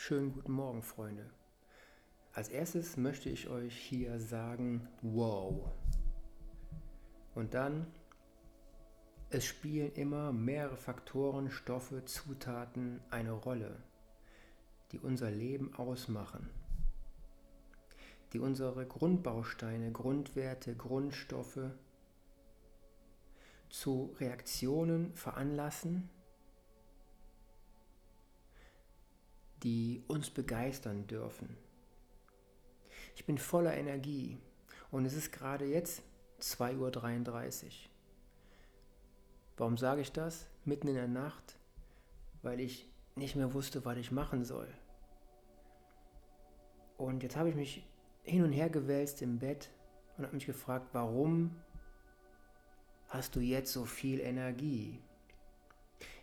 Schönen guten Morgen, Freunde. Als erstes möchte ich euch hier sagen, wow. Und dann, es spielen immer mehrere Faktoren, Stoffe, Zutaten eine Rolle, die unser Leben ausmachen, die unsere Grundbausteine, Grundwerte, Grundstoffe zu Reaktionen veranlassen, die uns begeistern dürfen. Ich bin voller Energie und es ist gerade jetzt 2.33 Uhr. Warum sage ich das? Mitten in der Nacht, weil ich nicht mehr wusste, was ich machen soll. Und jetzt habe ich mich hin und her gewälzt im Bett und habe mich gefragt, warum hast du jetzt so viel Energie?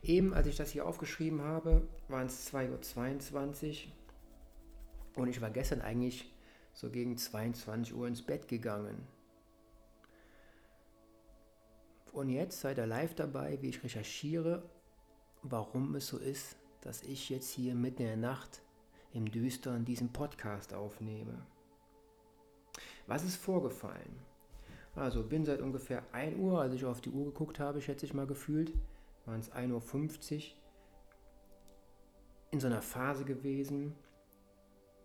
Eben, als ich das hier aufgeschrieben habe, waren es 2.22 Uhr und ich war gestern eigentlich so gegen 22 Uhr ins Bett gegangen. Und jetzt seid ihr live dabei, wie ich recherchiere, warum es so ist, dass ich jetzt hier mitten in der Nacht im Düstern diesen Podcast aufnehme. Was ist vorgefallen? Also bin seit ungefähr 1 Uhr, als ich auf die Uhr geguckt habe, schätze ich mal gefühlt, waren es 1.50 Uhr, in so einer Phase gewesen,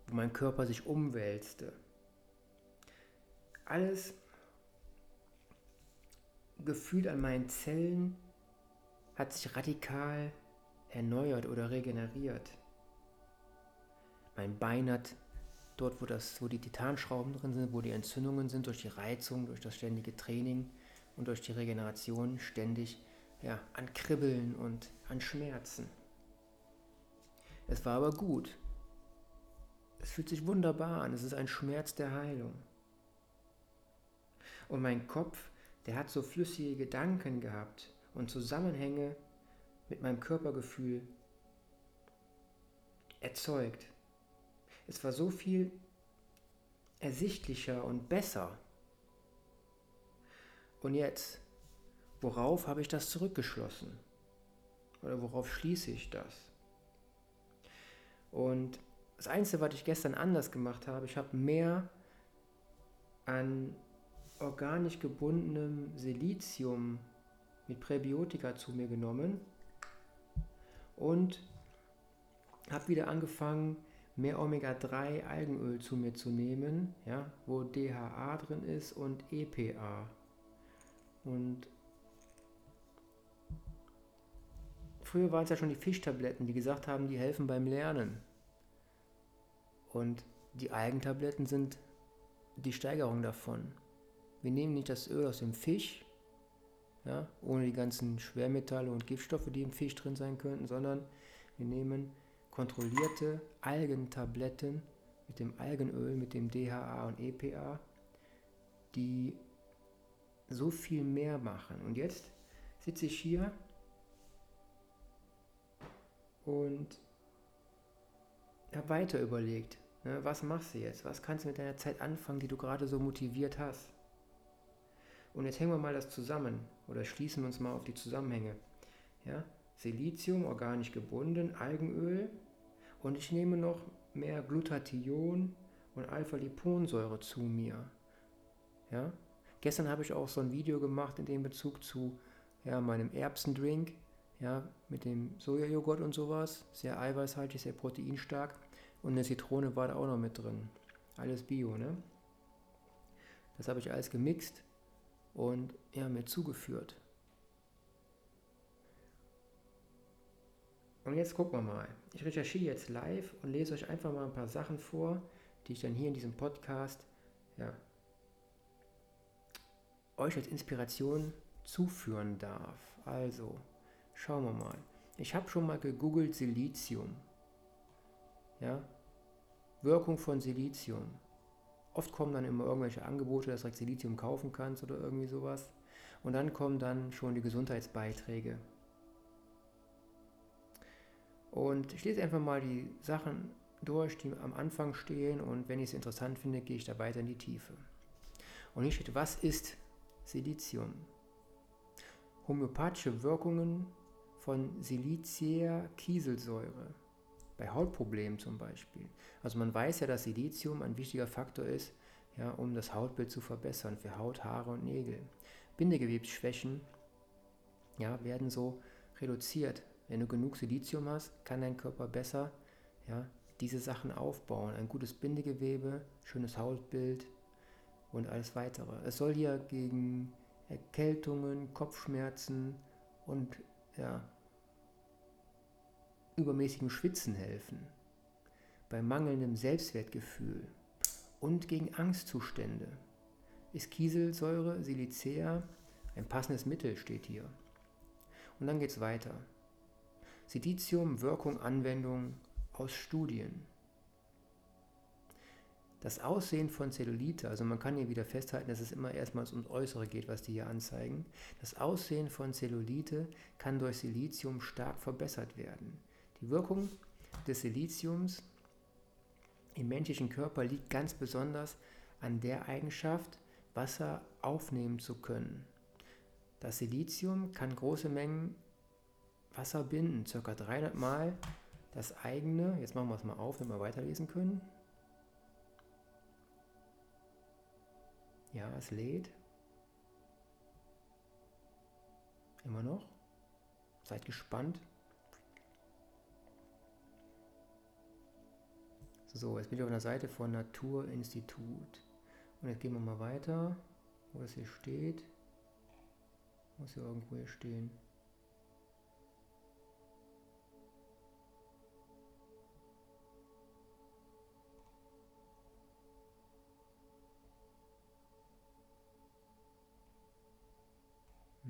wo mein Körper sich umwälzte. Alles gefühlt an meinen Zellen hat sich radikal erneuert oder regeneriert. Mein Bein hat dort, wo, das, wo die Titanschrauben drin sind, wo die Entzündungen sind, durch die Reizung, durch das ständige Training und durch die Regeneration ständig ja, an Kribbeln und an Schmerzen. Es war aber gut. Es fühlt sich wunderbar an. Es ist ein Schmerz der Heilung. Und mein Kopf, der hat so flüssige Gedanken gehabt und Zusammenhänge mit meinem Körpergefühl erzeugt. Es war so viel ersichtlicher und besser. Und jetzt Worauf habe ich das zurückgeschlossen? Oder worauf schließe ich das? Und das Einzige, was ich gestern anders gemacht habe, ich habe mehr an organisch gebundenem Silizium mit Präbiotika zu mir genommen und habe wieder angefangen, mehr Omega-3 Algenöl zu mir zu nehmen, ja, wo DHA drin ist und EPA. Und Früher waren es ja schon die Fischtabletten, die gesagt haben, die helfen beim Lernen. Und die Algentabletten sind die Steigerung davon. Wir nehmen nicht das Öl aus dem Fisch, ja, ohne die ganzen Schwermetalle und Giftstoffe, die im Fisch drin sein könnten, sondern wir nehmen kontrollierte Algentabletten mit dem Algenöl, mit dem DHA und EPA, die so viel mehr machen. Und jetzt sitze ich hier und habe weiter überlegt, ne, was machst du jetzt? Was kannst du mit deiner Zeit anfangen, die du gerade so motiviert hast? Und jetzt hängen wir mal das zusammen oder schließen wir uns mal auf die Zusammenhänge. Ja? Silizium, organisch gebunden, Algenöl und ich nehme noch mehr Glutathion und Alpha-Liponsäure zu mir. Ja? Gestern habe ich auch so ein Video gemacht in dem Bezug zu ja, meinem Erbsendrink ja, mit dem Sojajoghurt und sowas, sehr eiweißhaltig, sehr proteinstark und eine Zitrone war da auch noch mit drin. Alles Bio, ne? Das habe ich alles gemixt und ja, mir zugeführt. Und jetzt gucken wir mal. Ich recherchiere jetzt live und lese euch einfach mal ein paar Sachen vor, die ich dann hier in diesem Podcast ja, euch als Inspiration zuführen darf. Also, Schauen wir mal. Ich habe schon mal gegoogelt Silizium. Ja? Wirkung von Silizium. Oft kommen dann immer irgendwelche Angebote, dass du Silizium kaufen kannst oder irgendwie sowas. Und dann kommen dann schon die Gesundheitsbeiträge. Und ich lese einfach mal die Sachen durch, die am Anfang stehen und wenn ich es interessant finde, gehe ich da weiter in die Tiefe. Und hier steht, was ist Silizium? Homöopathische Wirkungen von Silicia Kieselsäure bei Hautproblemen zum Beispiel. Also man weiß ja, dass Silizium ein wichtiger Faktor ist, ja, um das Hautbild zu verbessern für Haut, Haare und Nägel. Bindegewebsschwächen ja, werden so reduziert. Wenn du genug Silizium hast, kann dein Körper besser ja, diese Sachen aufbauen. Ein gutes Bindegewebe, schönes Hautbild und alles weitere. Es soll hier gegen Erkältungen, Kopfschmerzen und ja, übermäßigem Schwitzen helfen, bei mangelndem Selbstwertgefühl und gegen Angstzustände ist Kieselsäure, Silicea ein passendes Mittel, steht hier. Und dann geht es weiter. Silizium, Wirkung, Anwendung aus Studien. Das Aussehen von Zellulite, also man kann hier wieder festhalten, dass es immer erstmals ums Äußere geht, was die hier anzeigen. Das Aussehen von Zellulite kann durch Silizium stark verbessert werden. Die Wirkung des Siliziums im menschlichen Körper liegt ganz besonders an der Eigenschaft, Wasser aufnehmen zu können. Das Silizium kann große Mengen Wasser binden, ca. 300 Mal das eigene. Jetzt machen wir es mal auf, damit wir weiterlesen können. Ja, es lädt. Immer noch. Seid gespannt. So, jetzt bin ich auf einer Seite von Naturinstitut. Und jetzt gehen wir mal weiter, wo das hier steht. Muss hier irgendwo hier stehen.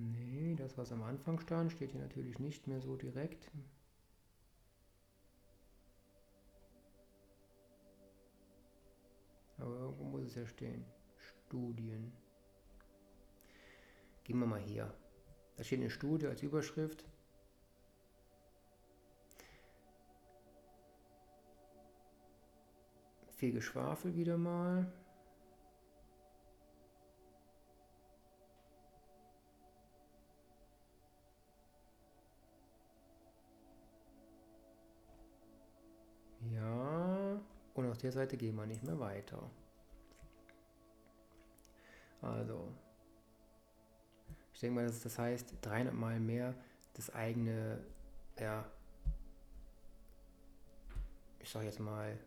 Nee, das was am Anfang stand, steht hier natürlich nicht mehr so direkt. Aber irgendwo muss es ja stehen. Studien. Gehen wir mal hier. Da steht eine Studie als Überschrift. Viel Geschwafel wieder mal. Der Seite gehen wir nicht mehr weiter. Also, ich denke mal, das, das heißt 300 Mal mehr das eigene, ja, ich sage jetzt mal,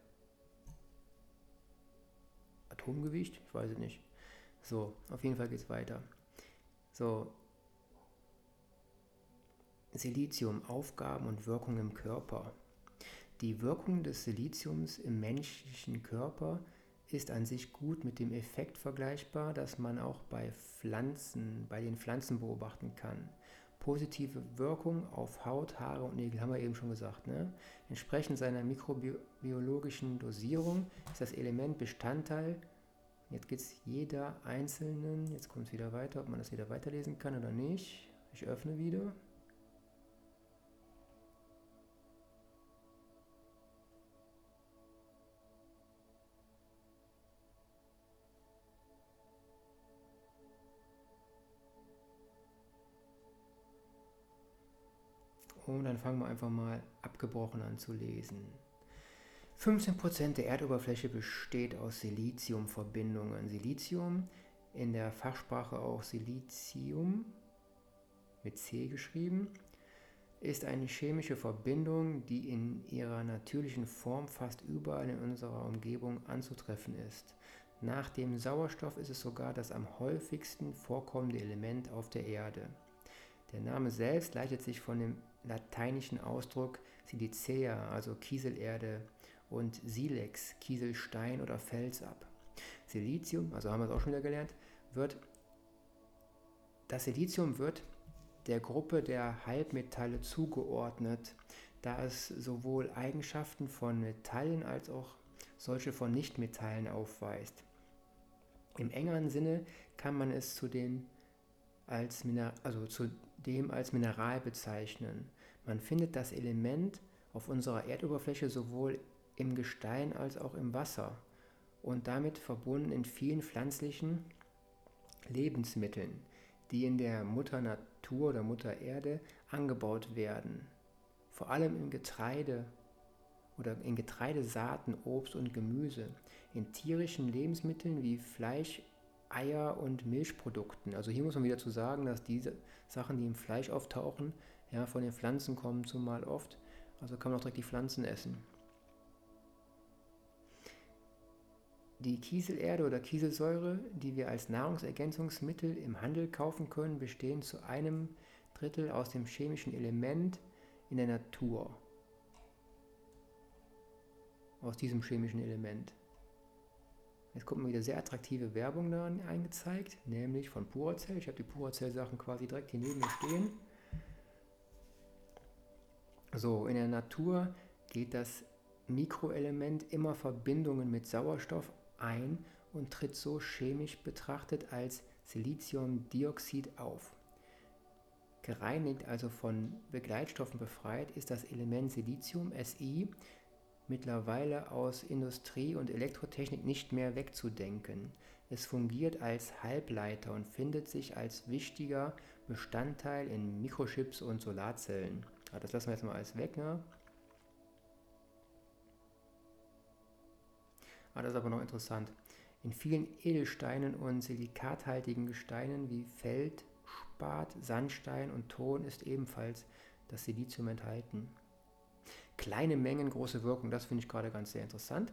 Atomgewicht, ich weiß es nicht. So, auf jeden Fall geht es weiter. So, Silizium, Aufgaben und Wirkung im Körper. Die Wirkung des Siliziums im menschlichen Körper ist an sich gut mit dem Effekt vergleichbar, das man auch bei Pflanzen, bei den Pflanzen beobachten kann. Positive Wirkung auf Haut, Haare und Nägel haben wir eben schon gesagt. Ne? Entsprechend seiner mikrobiologischen Dosierung ist das Element Bestandteil. Jetzt geht es jeder einzelnen, jetzt kommt es wieder weiter, ob man das wieder weiterlesen kann oder nicht. Ich öffne wieder. Dann fangen wir einfach mal abgebrochen an zu lesen. 15% der Erdoberfläche besteht aus Siliziumverbindungen. Silizium, in der Fachsprache auch Silizium, mit C geschrieben, ist eine chemische Verbindung, die in ihrer natürlichen Form fast überall in unserer Umgebung anzutreffen ist. Nach dem Sauerstoff ist es sogar das am häufigsten vorkommende Element auf der Erde. Der Name selbst leitet sich von dem lateinischen Ausdruck Silicea, also Kieselerde, und Silex, Kieselstein oder Fels ab. Silizium, also haben wir es auch schon wieder gelernt, wird das Silizium wird der Gruppe der Halbmetalle zugeordnet, da es sowohl Eigenschaften von Metallen als auch solche von Nichtmetallen aufweist. Im engeren Sinne kann man es zu den als Miner also zu als Mineral bezeichnen. Man findet das Element auf unserer Erdoberfläche sowohl im Gestein als auch im Wasser und damit verbunden in vielen pflanzlichen Lebensmitteln, die in der Mutter Natur oder Mutter Erde angebaut werden. Vor allem im Getreide oder in Getreidesaaten, Obst und Gemüse, in tierischen Lebensmitteln wie Fleisch, Eier und Milchprodukten. Also hier muss man wieder zu sagen, dass diese Sachen, die im Fleisch auftauchen, ja, von den Pflanzen kommen zumal oft. Also kann man auch direkt die Pflanzen essen. Die Kieselerde oder Kieselsäure, die wir als Nahrungsergänzungsmittel im Handel kaufen können, bestehen zu einem Drittel aus dem chemischen Element in der Natur. Aus diesem chemischen Element. Jetzt kommt mal wieder sehr attraktive Werbung da eingezeigt, nämlich von Puracell. Ich habe die Puracell-Sachen quasi direkt hier neben mir stehen. So, in der Natur geht das Mikroelement immer Verbindungen mit Sauerstoff ein und tritt so chemisch betrachtet als Siliziumdioxid auf. Gereinigt, also von Begleitstoffen befreit, ist das Element Silizium Si mittlerweile aus Industrie und Elektrotechnik nicht mehr wegzudenken. Es fungiert als Halbleiter und findet sich als wichtiger Bestandteil in Mikrochips und Solarzellen. Ja, das lassen wir jetzt mal alles weg. Ne? Ah, das ist aber noch interessant. In vielen Edelsteinen und silikathaltigen Gesteinen wie Feldspat, Sandstein und Ton ist ebenfalls das Silizium enthalten. Kleine Mengen, große Wirkung, das finde ich gerade ganz sehr interessant.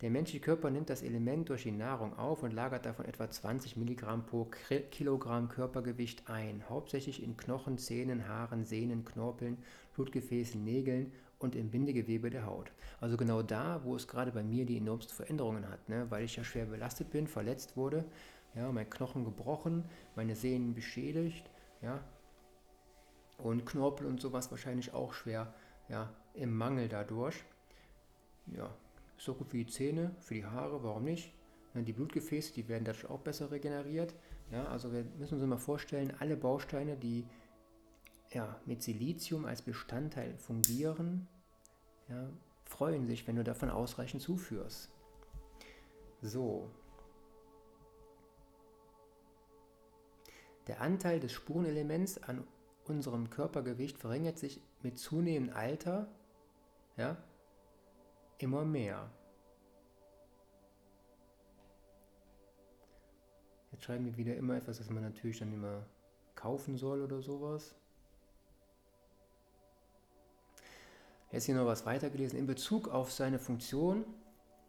Der menschliche Körper nimmt das Element durch die Nahrung auf und lagert davon etwa 20 Milligramm pro Kilogramm Körpergewicht ein, hauptsächlich in Knochen, Zähnen, Haaren, Sehnen, Knorpeln, Blutgefäßen, Nägeln und im Bindegewebe der Haut. Also genau da, wo es gerade bei mir die enormsten Veränderungen hat, ne? weil ich ja schwer belastet bin, verletzt wurde, ja, mein Knochen gebrochen, meine Sehnen beschädigt, ja, und Knorpel und sowas wahrscheinlich auch schwer ja, im Mangel dadurch. Ja, so gut wie die Zähne, für die Haare, warum nicht? Die Blutgefäße, die werden dadurch auch besser regeneriert. Ja, also wir müssen uns mal vorstellen, alle Bausteine, die ja, mit Silizium als Bestandteil fungieren, ja, freuen sich, wenn du davon ausreichend zuführst. So. Der Anteil des Spurenelements an unserem Körpergewicht verringert sich mit zunehmendem Alter ja, immer mehr. Jetzt schreiben wir wieder immer etwas, das man natürlich dann immer kaufen soll oder sowas. Jetzt hier noch was weitergelesen. In Bezug auf seine Funktion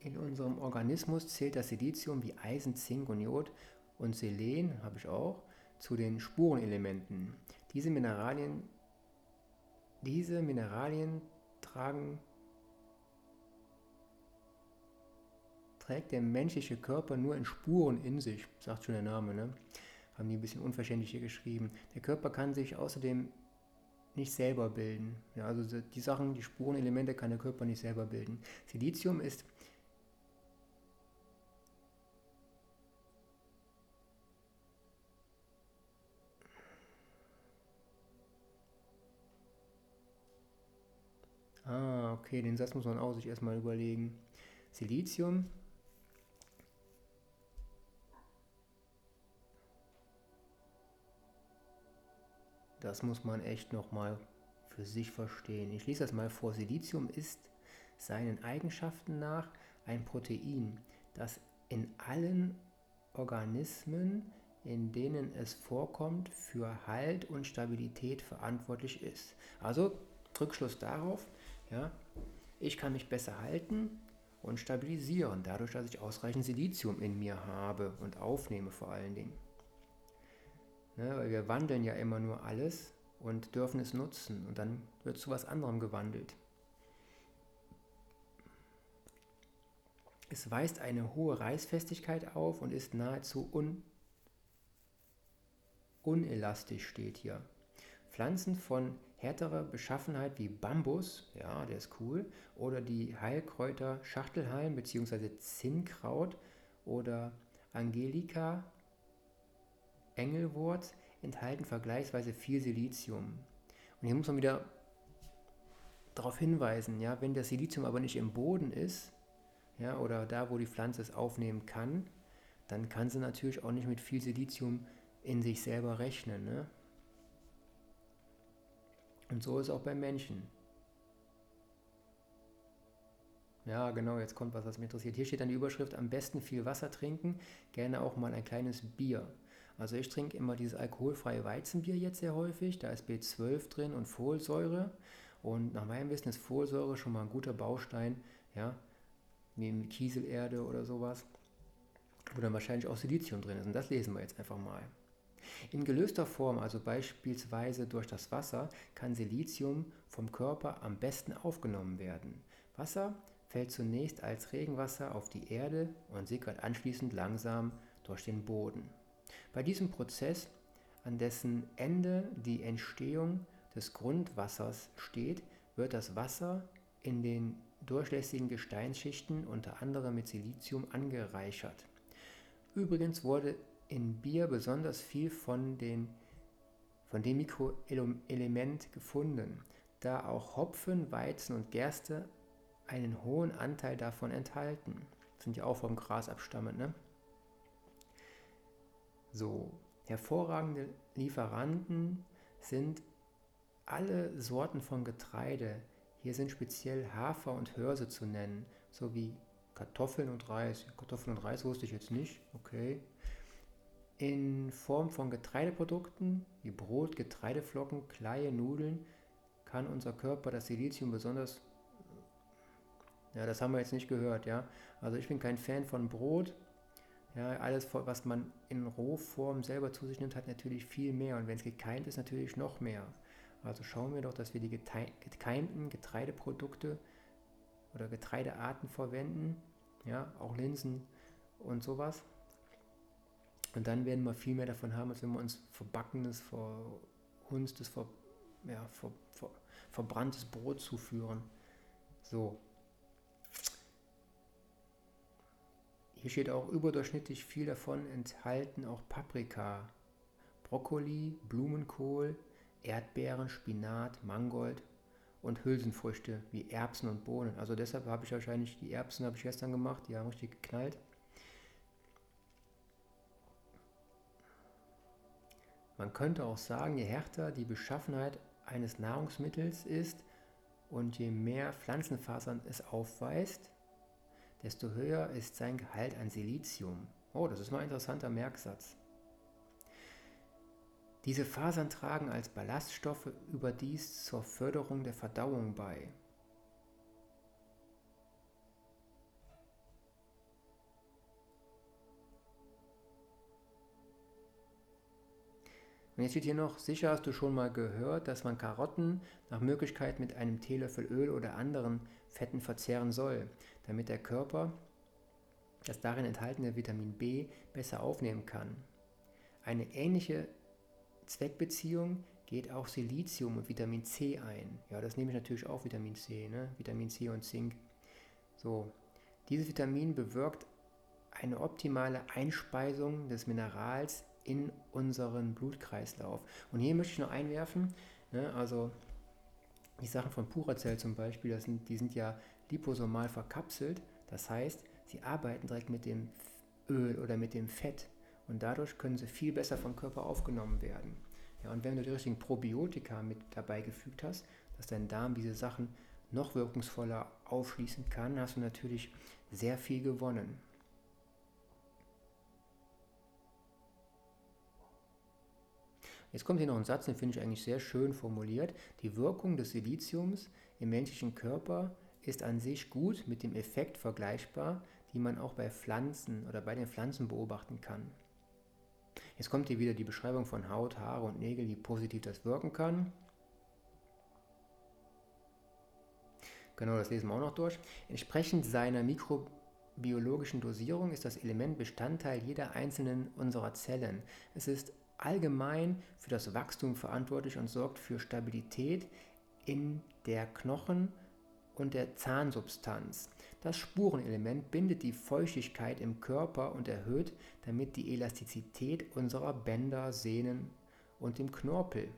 in unserem Organismus zählt das Silizium wie Eisen, Zink und Jod und Selen, habe ich auch, zu den Spurenelementen. Diese Mineralien, diese Mineralien tragen, trägt der menschliche Körper nur in Spuren in sich, sagt schon der Name, ne? haben die ein bisschen unverständlich hier geschrieben. Der Körper kann sich außerdem nicht selber bilden. Ja, also die Sachen, die Spurenelemente kann der Körper nicht selber bilden. Silizium ist Ah, okay, den Satz muss man auch sich erstmal überlegen. Silizium Das muss man echt nochmal für sich verstehen. Ich lese das mal vor. Silizium ist seinen Eigenschaften nach ein Protein, das in allen Organismen, in denen es vorkommt, für Halt und Stabilität verantwortlich ist. Also Rückschluss darauf, ja, ich kann mich besser halten und stabilisieren, dadurch, dass ich ausreichend Silizium in mir habe und aufnehme vor allen Dingen. Ne, weil wir wandeln ja immer nur alles und dürfen es nutzen und dann wird zu was anderem gewandelt. Es weist eine hohe Reißfestigkeit auf und ist nahezu un unelastisch, steht hier. Pflanzen von härterer Beschaffenheit wie Bambus, ja, der ist cool, oder die Heilkräuter Schachtelhalm bzw. Zinnkraut oder Angelika Engelwurz enthalten vergleichsweise viel Silizium. Und hier muss man wieder darauf hinweisen, ja, wenn das Silizium aber nicht im Boden ist, ja, oder da, wo die Pflanze es aufnehmen kann, dann kann sie natürlich auch nicht mit viel Silizium in sich selber rechnen. Ne? Und so ist es auch beim Menschen. Ja, genau, jetzt kommt was, was mich interessiert. Hier steht dann die Überschrift, am besten viel Wasser trinken, gerne auch mal ein kleines Bier. Also ich trinke immer dieses alkoholfreie Weizenbier jetzt sehr häufig, da ist B12 drin und Folsäure. Und nach meinem Wissen ist Folsäure schon mal ein guter Baustein, ja, neben Kieselerde oder sowas, wo dann wahrscheinlich auch Silizium drin ist. Und das lesen wir jetzt einfach mal. In gelöster Form, also beispielsweise durch das Wasser, kann Silizium vom Körper am besten aufgenommen werden. Wasser fällt zunächst als Regenwasser auf die Erde und sickert anschließend langsam durch den Boden. Bei diesem Prozess, an dessen Ende die Entstehung des Grundwassers steht, wird das Wasser in den durchlässigen Gesteinsschichten unter anderem mit Silizium angereichert. Übrigens wurde in Bier besonders viel von, den, von dem Mikroelement gefunden, da auch Hopfen, Weizen und Gerste einen hohen Anteil davon enthalten. Das sind ja auch vom Gras abstammend, ne? So, hervorragende Lieferanten sind alle Sorten von Getreide. Hier sind speziell Hafer und Hörse zu nennen, sowie Kartoffeln und Reis. Kartoffeln und Reis wusste ich jetzt nicht, okay. In Form von Getreideprodukten wie Brot, Getreideflocken, Kleie, Nudeln kann unser Körper das Silizium besonders ja, das haben wir jetzt nicht gehört, ja. Also ich bin kein Fan von Brot. Ja, alles, was man in Rohform selber zu sich nimmt, hat natürlich viel mehr. Und wenn es gekeimt ist, natürlich noch mehr. Also schauen wir doch, dass wir die gekeimten Getreideprodukte oder Getreidearten verwenden. Ja, auch Linsen und sowas. Und dann werden wir viel mehr davon haben, als wenn wir uns verbackenes, verhunstes, ver, ja, ver, ver, verbranntes Brot zuführen. So, Hier steht auch überdurchschnittlich viel davon enthalten auch Paprika, Brokkoli, Blumenkohl, Erdbeeren, Spinat, Mangold und Hülsenfrüchte wie Erbsen und Bohnen. Also deshalb habe ich wahrscheinlich die Erbsen habe ich gestern gemacht, die haben richtig geknallt. Man könnte auch sagen, je härter die Beschaffenheit eines Nahrungsmittels ist und je mehr Pflanzenfasern es aufweist, desto höher ist sein Gehalt an Silizium. Oh, das ist mal ein interessanter Merksatz. Diese Fasern tragen als Ballaststoffe überdies zur Förderung der Verdauung bei. Und jetzt steht hier noch, sicher hast du schon mal gehört, dass man Karotten nach Möglichkeit mit einem Teelöffel Öl oder anderen Fetten verzehren soll, damit der Körper das darin enthaltene Vitamin B besser aufnehmen kann. Eine ähnliche Zweckbeziehung geht auch Silizium und Vitamin C ein. Ja, das nehme ich natürlich auch Vitamin C, ne? Vitamin C und Zink. So, dieses Vitamin bewirkt eine optimale Einspeisung des Minerals in unseren Blutkreislauf. Und hier möchte ich noch einwerfen, ne, also die Sachen von Puracell zum Beispiel, das sind, die sind ja liposomal verkapselt. Das heißt, sie arbeiten direkt mit dem Öl oder mit dem Fett und dadurch können sie viel besser vom Körper aufgenommen werden. Ja, und wenn du die richtigen Probiotika mit dabei gefügt hast, dass dein Darm diese Sachen noch wirkungsvoller aufschließen kann, hast du natürlich sehr viel gewonnen. Jetzt kommt hier noch ein Satz, den finde ich eigentlich sehr schön formuliert. Die Wirkung des Siliziums im menschlichen Körper ist an sich gut mit dem Effekt vergleichbar, die man auch bei Pflanzen oder bei den Pflanzen beobachten kann. Jetzt kommt hier wieder die Beschreibung von Haut, Haare und Nägel, wie positiv das wirken kann. Genau, das lesen wir auch noch durch. Entsprechend seiner mikrobiologischen Dosierung ist das Element Bestandteil jeder einzelnen unserer Zellen. Es ist allgemein für das Wachstum verantwortlich und sorgt für Stabilität in der Knochen und der Zahnsubstanz. Das Spurenelement bindet die Feuchtigkeit im Körper und erhöht damit die Elastizität unserer Bänder, Sehnen und dem Knorpel.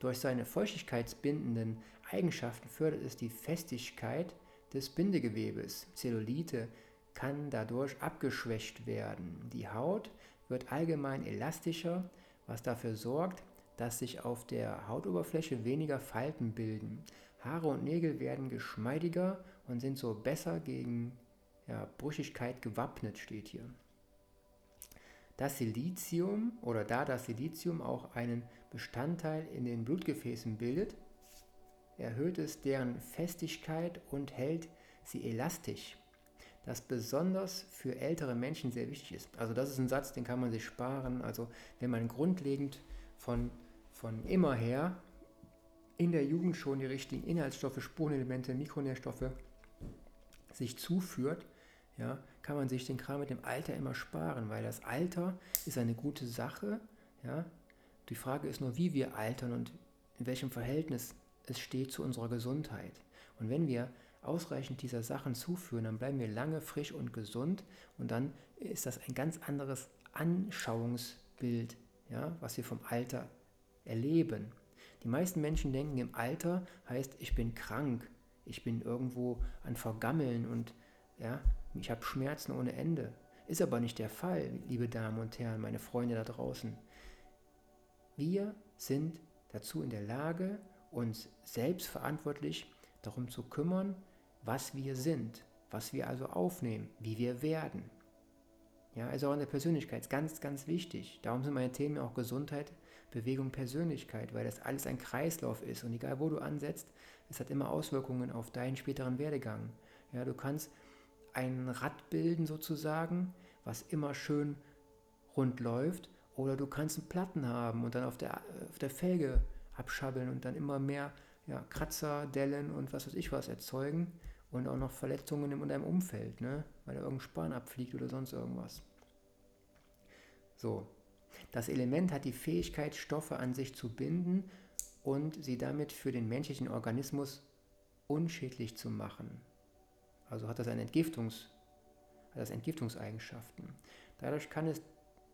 Durch seine feuchtigkeitsbindenden Eigenschaften fördert es die Festigkeit des Bindegewebes. Zellulite kann dadurch abgeschwächt werden. Die Haut wird allgemein elastischer, was dafür sorgt, dass sich auf der Hautoberfläche weniger Falten bilden. Haare und Nägel werden geschmeidiger und sind so besser gegen ja, Brüchigkeit gewappnet, steht hier. Das Silizium oder da das Silizium auch einen Bestandteil in den Blutgefäßen bildet, erhöht es deren Festigkeit und hält sie elastisch, das besonders für ältere Menschen sehr wichtig ist. Also das ist ein Satz, den kann man sich sparen. Also wenn man grundlegend von, von immer her in der Jugend schon die richtigen Inhaltsstoffe, Spurenelemente, Mikronährstoffe sich zuführt, ja, kann man sich den Kram mit dem Alter immer sparen, weil das Alter ist eine gute Sache. Ja. Die Frage ist nur, wie wir altern und in welchem Verhältnis es steht zu unserer Gesundheit. Und wenn wir ausreichend dieser Sachen zuführen, dann bleiben wir lange frisch und gesund und dann ist das ein ganz anderes Anschauungsbild, ja, was wir vom Alter erleben. Die meisten Menschen denken, im Alter heißt, ich bin krank, ich bin irgendwo an Vergammeln und ja, ich habe Schmerzen ohne Ende. Ist aber nicht der Fall, liebe Damen und Herren, meine Freunde da draußen. Wir sind dazu in der Lage, uns selbstverantwortlich darum zu kümmern, was wir sind, was wir also aufnehmen, wie wir werden. Ja, also auch in der Persönlichkeit ganz, ganz wichtig. Darum sind meine Themen auch Gesundheit, Bewegung, Persönlichkeit, weil das alles ein Kreislauf ist und egal wo du ansetzt, es hat immer Auswirkungen auf deinen späteren Werdegang. Ja, du kannst ein Rad bilden sozusagen, was immer schön rund läuft, oder du kannst einen Platten haben und dann auf der, auf der Felge abschabbeln und dann immer mehr ja, Kratzer, Dellen und was weiß ich was erzeugen und auch noch Verletzungen in deinem Umfeld, ne? weil da irgendein Span abfliegt oder sonst irgendwas. So, das Element hat die Fähigkeit, Stoffe an sich zu binden und sie damit für den menschlichen Organismus unschädlich zu machen. Also hat das, eine Entgiftungs, hat das Entgiftungseigenschaften. Dadurch kann es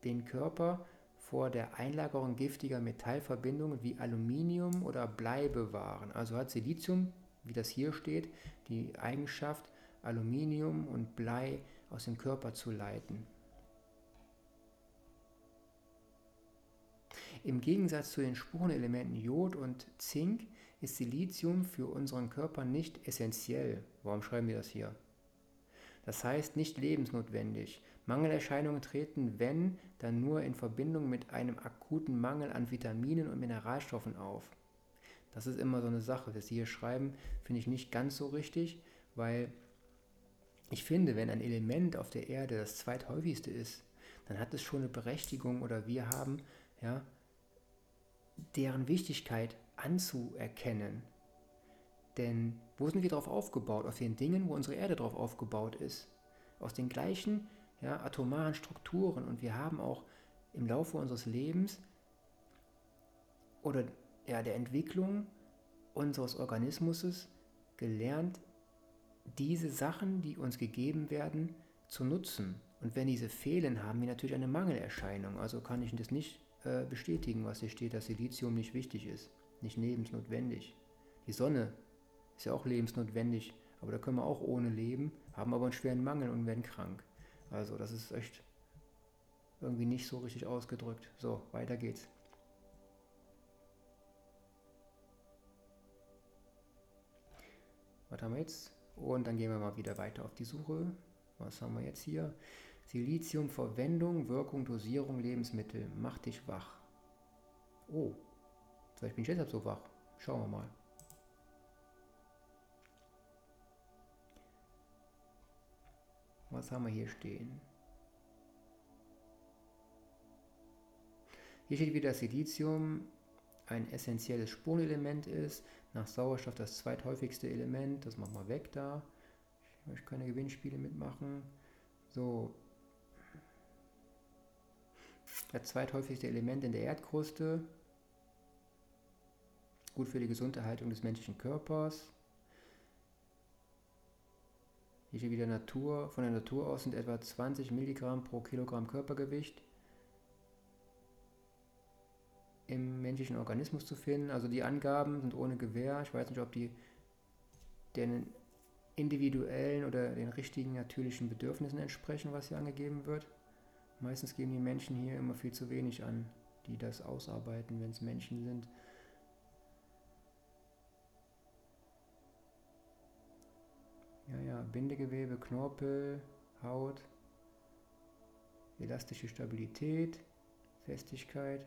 den Körper vor der Einlagerung giftiger Metallverbindungen wie Aluminium oder Blei bewahren. Also hat Silizium, wie das hier steht, die Eigenschaft, Aluminium und Blei aus dem Körper zu leiten. Im Gegensatz zu den Spurenelementen Jod und Zink ist Silizium für unseren Körper nicht essentiell. Warum schreiben wir das hier? Das heißt nicht lebensnotwendig. Mangelerscheinungen treten, wenn, dann nur in Verbindung mit einem akuten Mangel an Vitaminen und Mineralstoffen auf. Das ist immer so eine Sache. Das hier schreiben finde ich nicht ganz so richtig, weil ich finde, wenn ein Element auf der Erde das zweithäufigste ist, dann hat es schon eine Berechtigung oder wir haben ja, deren Wichtigkeit anzuerkennen. Denn wo sind wir darauf aufgebaut? Aus den Dingen, wo unsere Erde darauf aufgebaut ist. Aus den gleichen ja, atomaren Strukturen. Und wir haben auch im Laufe unseres Lebens oder ja, der Entwicklung unseres Organismus gelernt, diese Sachen, die uns gegeben werden, zu nutzen. Und wenn diese fehlen, haben wir natürlich eine Mangelerscheinung. Also kann ich das nicht äh, bestätigen, was hier steht, dass Silizium nicht wichtig ist, nicht lebensnotwendig. Die Sonne ist ja auch lebensnotwendig, aber da können wir auch ohne leben, haben aber einen schweren Mangel und werden krank. Also das ist echt irgendwie nicht so richtig ausgedrückt. So, weiter geht's. Was haben wir jetzt? Und dann gehen wir mal wieder weiter auf die Suche. Was haben wir jetzt hier? Silizium, Verwendung, Wirkung, Dosierung, Lebensmittel. Mach dich wach. Oh, vielleicht bin ich deshalb so wach. Schauen wir mal. Was haben wir hier stehen? Hier steht wieder, Silizium ein essentielles Spurenelement ist, nach Sauerstoff das zweithäufigste Element, das machen wir weg da. Ich möchte keine Gewinnspiele mitmachen. So. Das zweithäufigste Element in der Erdkruste. Gut für die Gesunderhaltung des menschlichen Körpers. Hier wieder Natur. Von der Natur aus sind etwa 20 Milligramm pro Kilogramm Körpergewicht im menschlichen Organismus zu finden. Also die Angaben sind ohne Gewähr. Ich weiß nicht, ob die den individuellen oder den richtigen natürlichen Bedürfnissen entsprechen, was hier angegeben wird. Meistens geben die Menschen hier immer viel zu wenig an, die das ausarbeiten, wenn es Menschen sind. Ja, ja, Bindegewebe, Knorpel, Haut, elastische Stabilität, Festigkeit.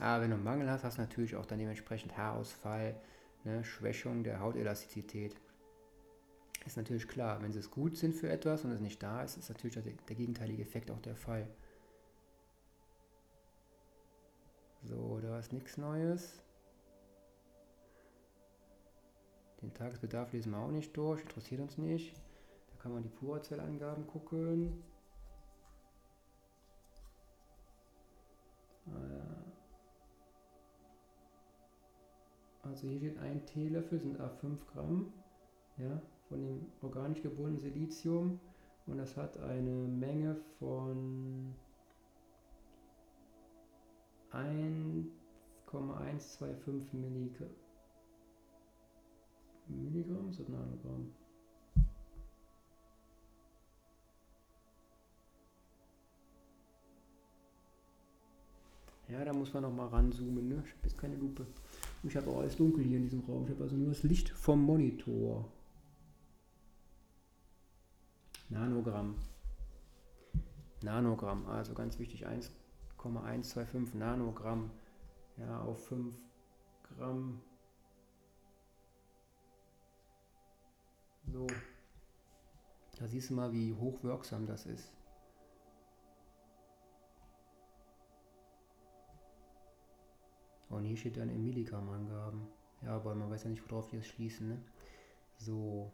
Aber wenn du Mangel hast, hast du natürlich auch dann dementsprechend Haarausfall, ne, Schwächung der Hautelastizität. Ist natürlich klar, wenn sie es gut sind für etwas und es nicht da ist, ist natürlich der, der gegenteilige Effekt auch der Fall. So, da ist nichts Neues. Den Tagesbedarf lesen wir auch nicht durch, interessiert uns nicht. Da kann man die Purzellangaben gucken. Ah, also hier steht ein Teelöffel, sind A5 Gramm ja, von dem organisch gebundenen Silizium und das hat eine Menge von 1,125 Milligramm. Milligramm? Das Nanogramm? Ja, da muss man noch mal ranzoomen. Ne? Ich habe jetzt keine Lupe. Ich habe auch alles dunkel hier in diesem Raum. Ich habe also nur das Licht vom Monitor. Nanogramm. Nanogramm, also ganz wichtig, 1,125 Nanogramm ja, auf 5 Gramm So. Da siehst du mal, wie hochwirksam das ist. Und hier steht dann in Milligramm Angaben. Ja, aber man weiß ja nicht, worauf die das schließen, ne? So.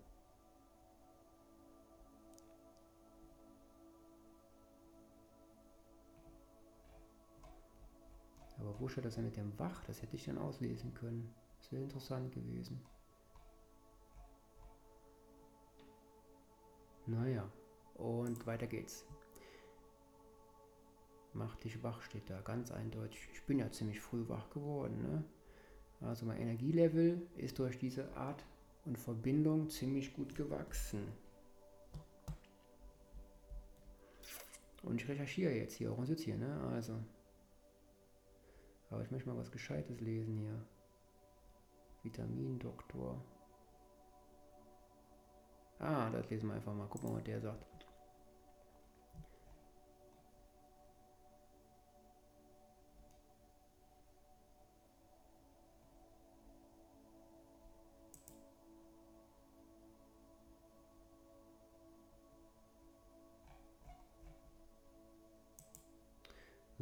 Aber wo steht das denn mit dem Wach? Das hätte ich dann auslesen können. Das wäre interessant gewesen. Naja, und weiter geht's. Mach dich wach steht da, ganz eindeutig. Ich bin ja ziemlich früh wach geworden. Ne? Also mein Energielevel ist durch diese Art und Verbindung ziemlich gut gewachsen. Und ich recherchiere jetzt hier auch und sitze hier, ne? Also. Aber ich möchte mal was Gescheites lesen hier. Vitamindoktor. Ah, das lesen wir einfach mal. Gucken wir mal, was der sagt.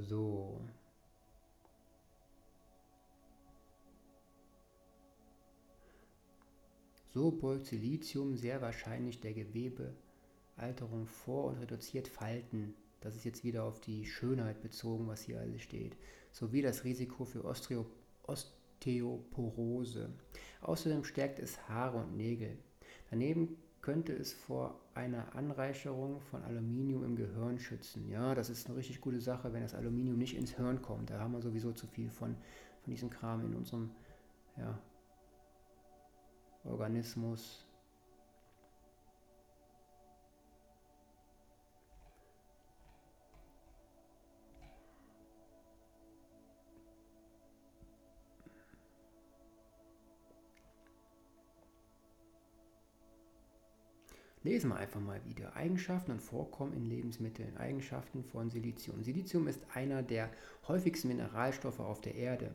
So. So beugt Silizium sehr wahrscheinlich der Gewebealterung vor und reduziert Falten. Das ist jetzt wieder auf die Schönheit bezogen, was hier alles steht. Sowie das Risiko für Osteo Osteoporose. Außerdem stärkt es Haare und Nägel. Daneben könnte es vor einer Anreicherung von Aluminium im Gehirn schützen. Ja, das ist eine richtig gute Sache, wenn das Aluminium nicht ins Hirn kommt. Da haben wir sowieso zu viel von, von diesem Kram in unserem ja, Organismus. Lesen wir einfach mal wieder. Eigenschaften und Vorkommen in Lebensmitteln. Eigenschaften von Silizium. Silizium ist einer der häufigsten Mineralstoffe auf der Erde.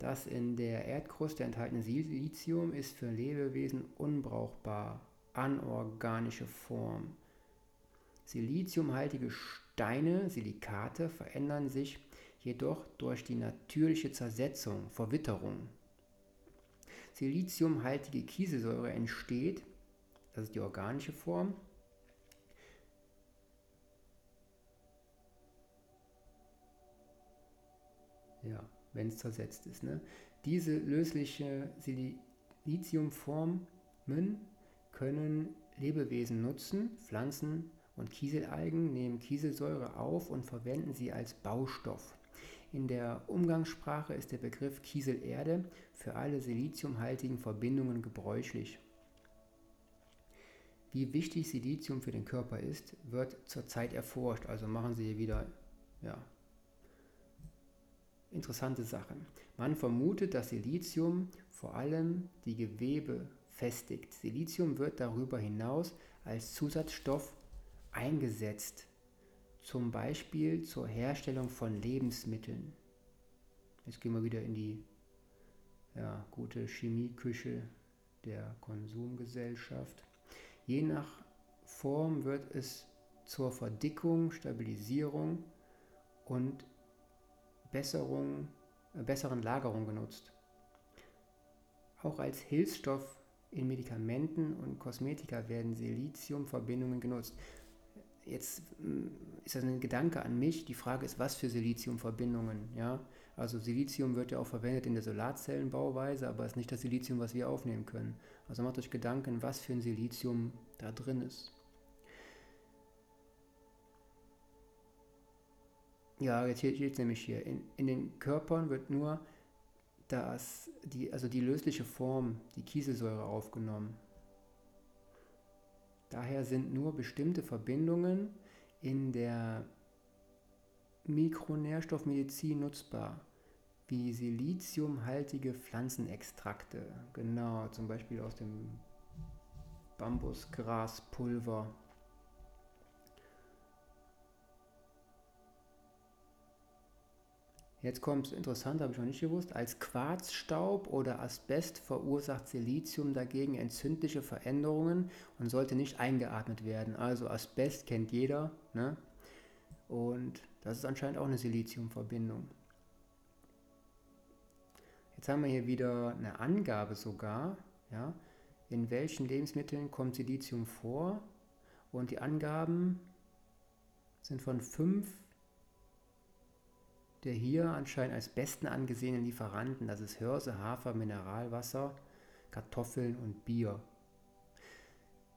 Das in der Erdkruste enthaltene Silizium ist für Lebewesen unbrauchbar, anorganische Form. Siliziumhaltige Steine, Silikate, verändern sich jedoch durch die natürliche Zersetzung, Verwitterung. Siliziumhaltige Kieselsäure entsteht, das ist die organische Form, ja, wenn es zersetzt ist. Ne? Diese lösliche Siliziumformen können Lebewesen nutzen, Pflanzen und Kieselalgen nehmen Kieselsäure auf und verwenden sie als Baustoff. In der Umgangssprache ist der Begriff Kieselerde für alle siliziumhaltigen Verbindungen gebräuchlich. Wie wichtig Silizium für den Körper ist, wird zurzeit erforscht. Also machen Sie hier wieder ja, interessante Sachen. Man vermutet, dass Silizium vor allem die Gewebe festigt. Silizium wird darüber hinaus als Zusatzstoff eingesetzt, zum Beispiel zur Herstellung von Lebensmitteln. Jetzt gehen wir wieder in die ja, gute Chemieküche der Konsumgesellschaft. Je nach Form wird es zur Verdickung, Stabilisierung und Besserung, äh, besseren Lagerung genutzt. Auch als Hilfsstoff in Medikamenten und Kosmetika werden Siliziumverbindungen genutzt. Jetzt mm, ist das ein Gedanke an mich. Die Frage ist, was für Siliziumverbindungen? Ja? Also Silizium wird ja auch verwendet in der Solarzellenbauweise, aber es ist nicht das Silizium, was wir aufnehmen können. Also macht euch Gedanken, was für ein Silizium da drin ist. Ja, jetzt steht es nämlich hier. In, in den Körpern wird nur das, die, also die lösliche Form, die Kieselsäure aufgenommen. Daher sind nur bestimmte Verbindungen in der Mikronährstoffmedizin nutzbar, wie siliziumhaltige Pflanzenextrakte, genau, zum Beispiel aus dem Bambusgraspulver Jetzt kommt es interessant, habe ich noch nicht gewusst. Als Quarzstaub oder Asbest verursacht Silizium dagegen entzündliche Veränderungen und sollte nicht eingeatmet werden. Also Asbest kennt jeder. Ne? Und das ist anscheinend auch eine Siliziumverbindung. Jetzt haben wir hier wieder eine Angabe sogar, ja, in welchen Lebensmitteln kommt Silizium vor. Und die Angaben sind von fünf der hier anscheinend als besten angesehenen Lieferanten, das ist Hirse, Hafer, Mineralwasser, Kartoffeln und Bier.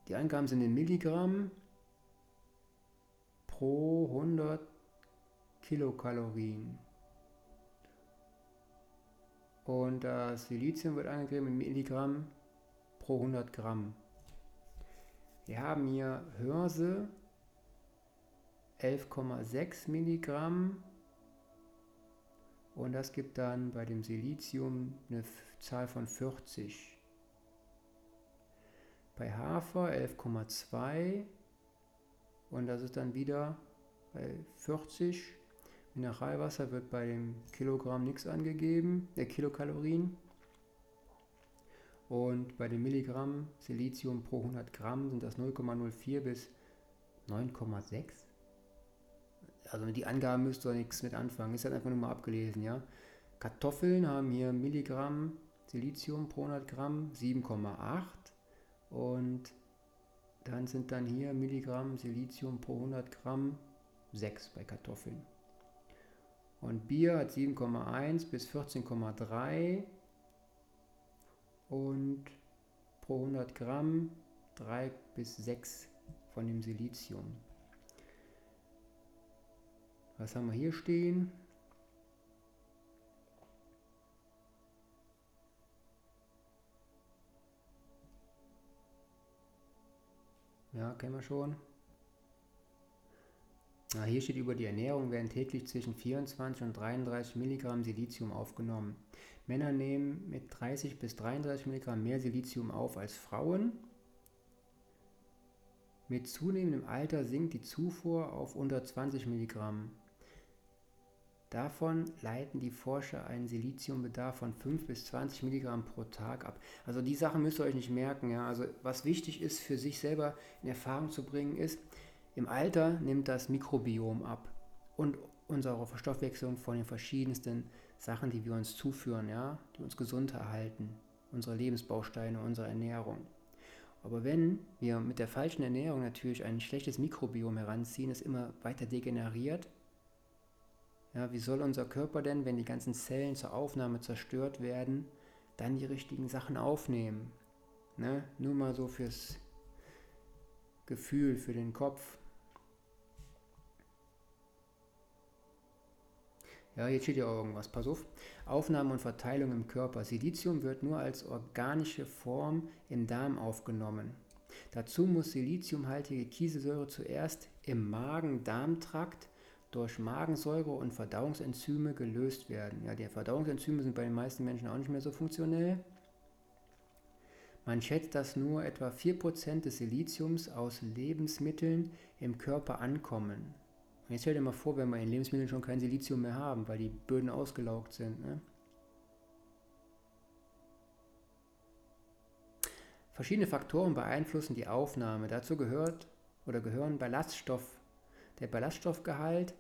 Die Angaben sind in Milligramm pro 100 Kilokalorien. Und das Silizium wird angegeben in Milligramm pro 100 Gramm. Wir haben hier Hörse 11,6 Milligramm und das gibt dann bei dem Silizium eine Zahl von 40. Bei Hafer 11,2 und das ist dann wieder bei 40. Mineralwasser wird bei dem Kilogramm nichts angegeben, der Kilokalorien. Und bei dem Milligramm Silizium pro 100 Gramm sind das 0,04 bis 9,6 also die Angaben müsst ihr nichts mit anfangen, ist halt einfach nur mal abgelesen, ja. Kartoffeln haben hier Milligramm Silizium pro 100 Gramm 7,8 und dann sind dann hier Milligramm Silizium pro 100 Gramm 6 bei Kartoffeln. Und Bier hat 7,1 bis 14,3 und pro 100 Gramm 3 bis 6 von dem Silizium. Was haben wir hier stehen? Ja, kennen wir schon. Hier steht über die Ernährung, werden täglich zwischen 24 und 33 Milligramm Silizium aufgenommen. Männer nehmen mit 30 bis 33 Milligramm mehr Silizium auf als Frauen. Mit zunehmendem Alter sinkt die Zufuhr auf unter 20 Milligramm. Davon leiten die Forscher einen Siliziumbedarf von 5 bis 20 Milligramm pro Tag ab. Also die Sachen müsst ihr euch nicht merken. Ja? Also was wichtig ist für sich selber in Erfahrung zu bringen ist, im Alter nimmt das Mikrobiom ab und unsere Verstoffwechslung von den verschiedensten Sachen, die wir uns zuführen, ja, die uns gesund erhalten, unsere Lebensbausteine, unsere Ernährung. Aber wenn wir mit der falschen Ernährung natürlich ein schlechtes Mikrobiom heranziehen, es immer weiter degeneriert, ja, wie soll unser Körper denn, wenn die ganzen Zellen zur Aufnahme zerstört werden, dann die richtigen Sachen aufnehmen? Ne? Nur mal so fürs Gefühl, für den Kopf. Ja, jetzt steht ja irgendwas. Pass auf. Aufnahme und Verteilung im Körper. Silizium wird nur als organische Form im Darm aufgenommen. Dazu muss siliziumhaltige Kieselsäure zuerst im Magen-Darm-Trakt durch Magensäure und Verdauungsenzyme gelöst werden. Ja, die Verdauungsenzyme sind bei den meisten Menschen auch nicht mehr so funktionell. Man schätzt, dass nur etwa 4% des Siliziums aus Lebensmitteln im Körper ankommen. Und jetzt stell dir mal vor, wenn wir in Lebensmitteln schon kein Silizium mehr haben, weil die Böden ausgelaugt sind. Ne? Verschiedene Faktoren beeinflussen die Aufnahme. Dazu gehört oder gehören Ballaststoff, der Ballaststoffgehalt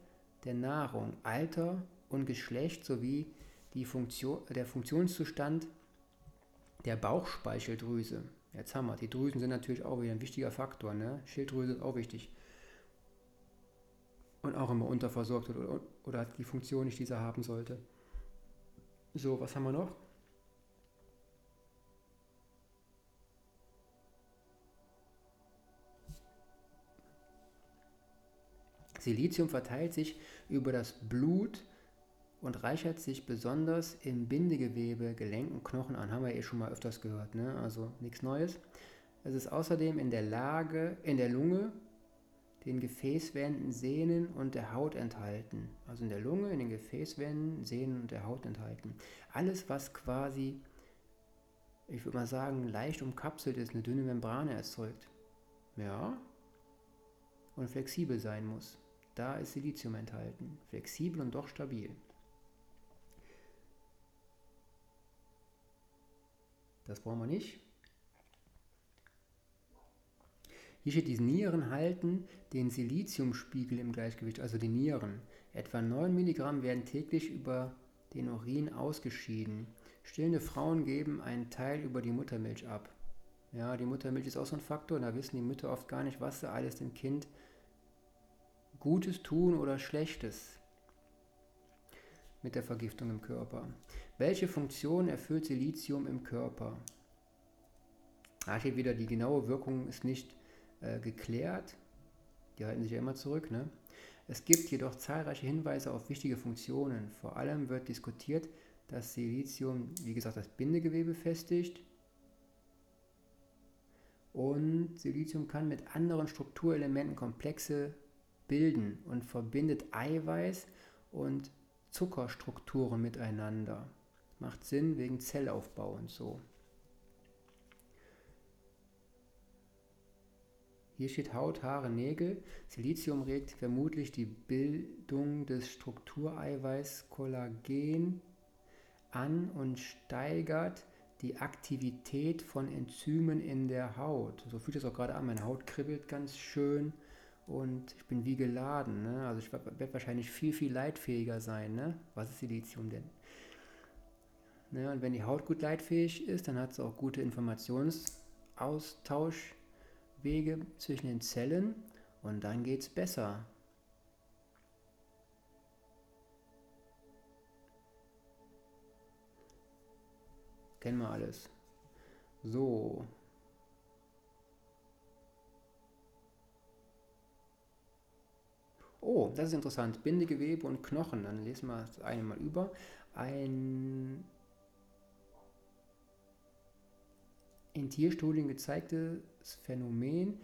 der Nahrung, Alter und Geschlecht sowie die Funktion, der Funktionszustand der Bauchspeicheldrüse. Jetzt haben wir, die Drüsen sind natürlich auch wieder ein wichtiger Faktor. Ne? Schilddrüse ist auch wichtig. Und auch immer unterversorgt oder, oder hat die Funktion nicht, die sie haben sollte. So, was haben wir noch? Silizium verteilt sich über das Blut und reichert sich besonders im Bindegewebe, Gelenken, Knochen an. Haben wir eh schon mal öfters gehört, ne? also nichts Neues. Es ist außerdem in der Lage, in der Lunge, den Gefäßwänden, Sehnen und der Haut enthalten. Also in der Lunge, in den Gefäßwänden, Sehnen und der Haut enthalten. Alles, was quasi, ich würde mal sagen, leicht umkapselt ist, eine dünne Membrane erzeugt. Ja. Und flexibel sein muss. Da ist Silizium enthalten. Flexibel und doch stabil. Das brauchen wir nicht. Hier steht, die Nieren halten den Siliziumspiegel im Gleichgewicht, also die Nieren. Etwa 9 Milligramm werden täglich über den Urin ausgeschieden. Stillende Frauen geben einen Teil über die Muttermilch ab. Ja, die Muttermilch ist auch so ein Faktor, da wissen die Mütter oft gar nicht, was sie alles dem Kind Gutes tun oder Schlechtes mit der Vergiftung im Körper. Welche Funktion erfüllt Silizium im Körper? Da steht wieder, die genaue Wirkung ist nicht äh, geklärt. Die halten sich ja immer zurück. Ne? Es gibt jedoch zahlreiche Hinweise auf wichtige Funktionen. Vor allem wird diskutiert, dass Silizium, wie gesagt, das Bindegewebe festigt. Und Silizium kann mit anderen Strukturelementen komplexe bilden und verbindet Eiweiß und Zuckerstrukturen miteinander. Macht Sinn wegen Zellaufbau und so. Hier steht Haut, Haare, Nägel. Silizium regt vermutlich die Bildung des Struktureiweiß Kollagen an und steigert die Aktivität von Enzymen in der Haut. So fühlt es auch gerade an. Meine Haut kribbelt ganz schön und ich bin wie geladen. Ne? Also ich werde wahrscheinlich viel, viel leitfähiger sein. Ne? Was ist Silizium denn? Ne? Und wenn die Haut gut leitfähig ist, dann hat es auch gute Informationsaustauschwege zwischen den Zellen und dann geht es besser. Kennen wir alles. So, Oh, das ist interessant. Bindegewebe und Knochen. Dann lesen wir das eine mal über. Ein in Tierstudien gezeigtes Phänomen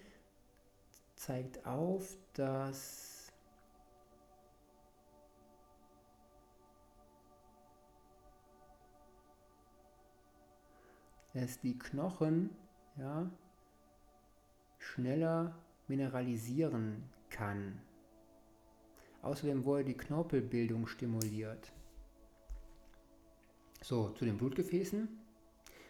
zeigt auf, dass es die Knochen ja, schneller mineralisieren kann. Außerdem wurde die Knorpelbildung stimuliert. So, zu den Blutgefäßen.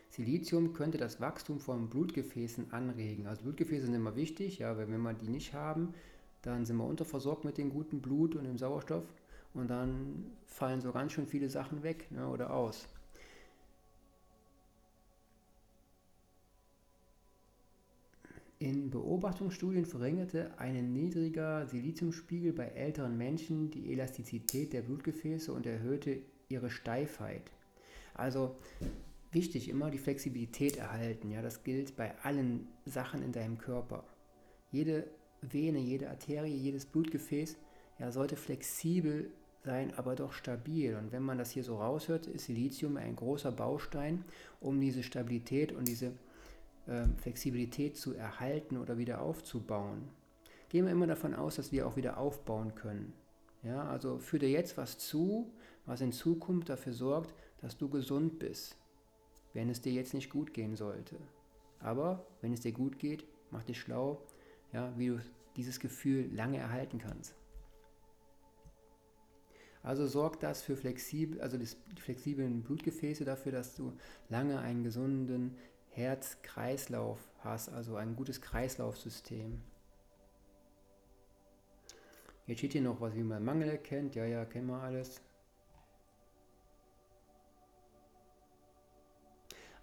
Silizium könnte das Wachstum von Blutgefäßen anregen. Also Blutgefäße sind immer wichtig, ja, wenn wir die nicht haben, dann sind wir unterversorgt mit dem guten Blut und dem Sauerstoff und dann fallen so ganz schön viele Sachen weg ne, oder aus. In Beobachtungsstudien verringerte ein niedriger Siliziumspiegel bei älteren Menschen die Elastizität der Blutgefäße und erhöhte ihre Steifheit. Also wichtig immer die Flexibilität erhalten. Ja, das gilt bei allen Sachen in deinem Körper. Jede Vene, jede Arterie, jedes Blutgefäß ja, sollte flexibel sein, aber doch stabil. Und wenn man das hier so raushört, ist Silizium ein großer Baustein, um diese Stabilität und diese ähm, Flexibilität zu erhalten oder wieder aufzubauen. Gehen wir immer davon aus, dass wir auch wieder aufbauen können. Ja, also führ dir jetzt was zu, was in Zukunft dafür sorgt, dass du gesund bist, wenn es dir jetzt nicht gut gehen sollte. Aber wenn es dir gut geht, mach dich schlau, ja, wie du dieses Gefühl lange erhalten kannst. Also sorgt das für flexibel, also die flexiblen Blutgefäße dafür, dass du lange einen gesunden Herz-Kreislauf hast, also ein gutes Kreislaufsystem. Jetzt steht hier noch was, wie man Mangel erkennt. Ja, ja, kennen wir alles.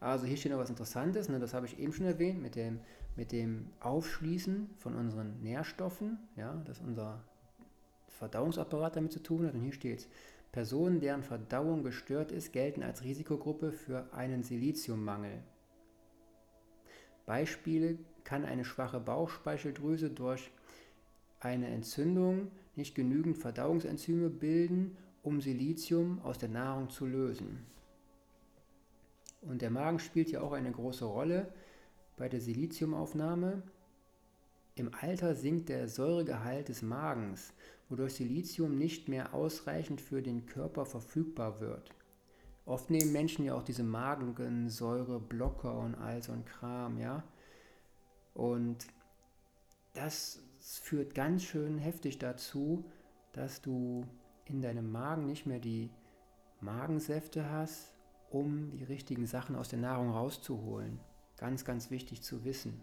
Also hier steht noch was Interessantes, ne, das habe ich eben schon erwähnt, mit dem, mit dem Aufschließen von unseren Nährstoffen, ja, dass unser Verdauungsapparat damit zu tun hat. Und hier steht es, Personen, deren Verdauung gestört ist, gelten als Risikogruppe für einen Siliziummangel. Beispiele kann eine schwache Bauchspeicheldrüse durch eine Entzündung nicht genügend Verdauungsenzyme bilden, um Silizium aus der Nahrung zu lösen. Und der Magen spielt ja auch eine große Rolle bei der Siliziumaufnahme. Im Alter sinkt der Säuregehalt des Magens, wodurch Silizium nicht mehr ausreichend für den Körper verfügbar wird. Oft nehmen Menschen ja auch diese Magensäureblocker und all so ein Kram, ja. Und das führt ganz schön heftig dazu, dass du in deinem Magen nicht mehr die Magensäfte hast, um die richtigen Sachen aus der Nahrung rauszuholen. Ganz, ganz wichtig zu wissen.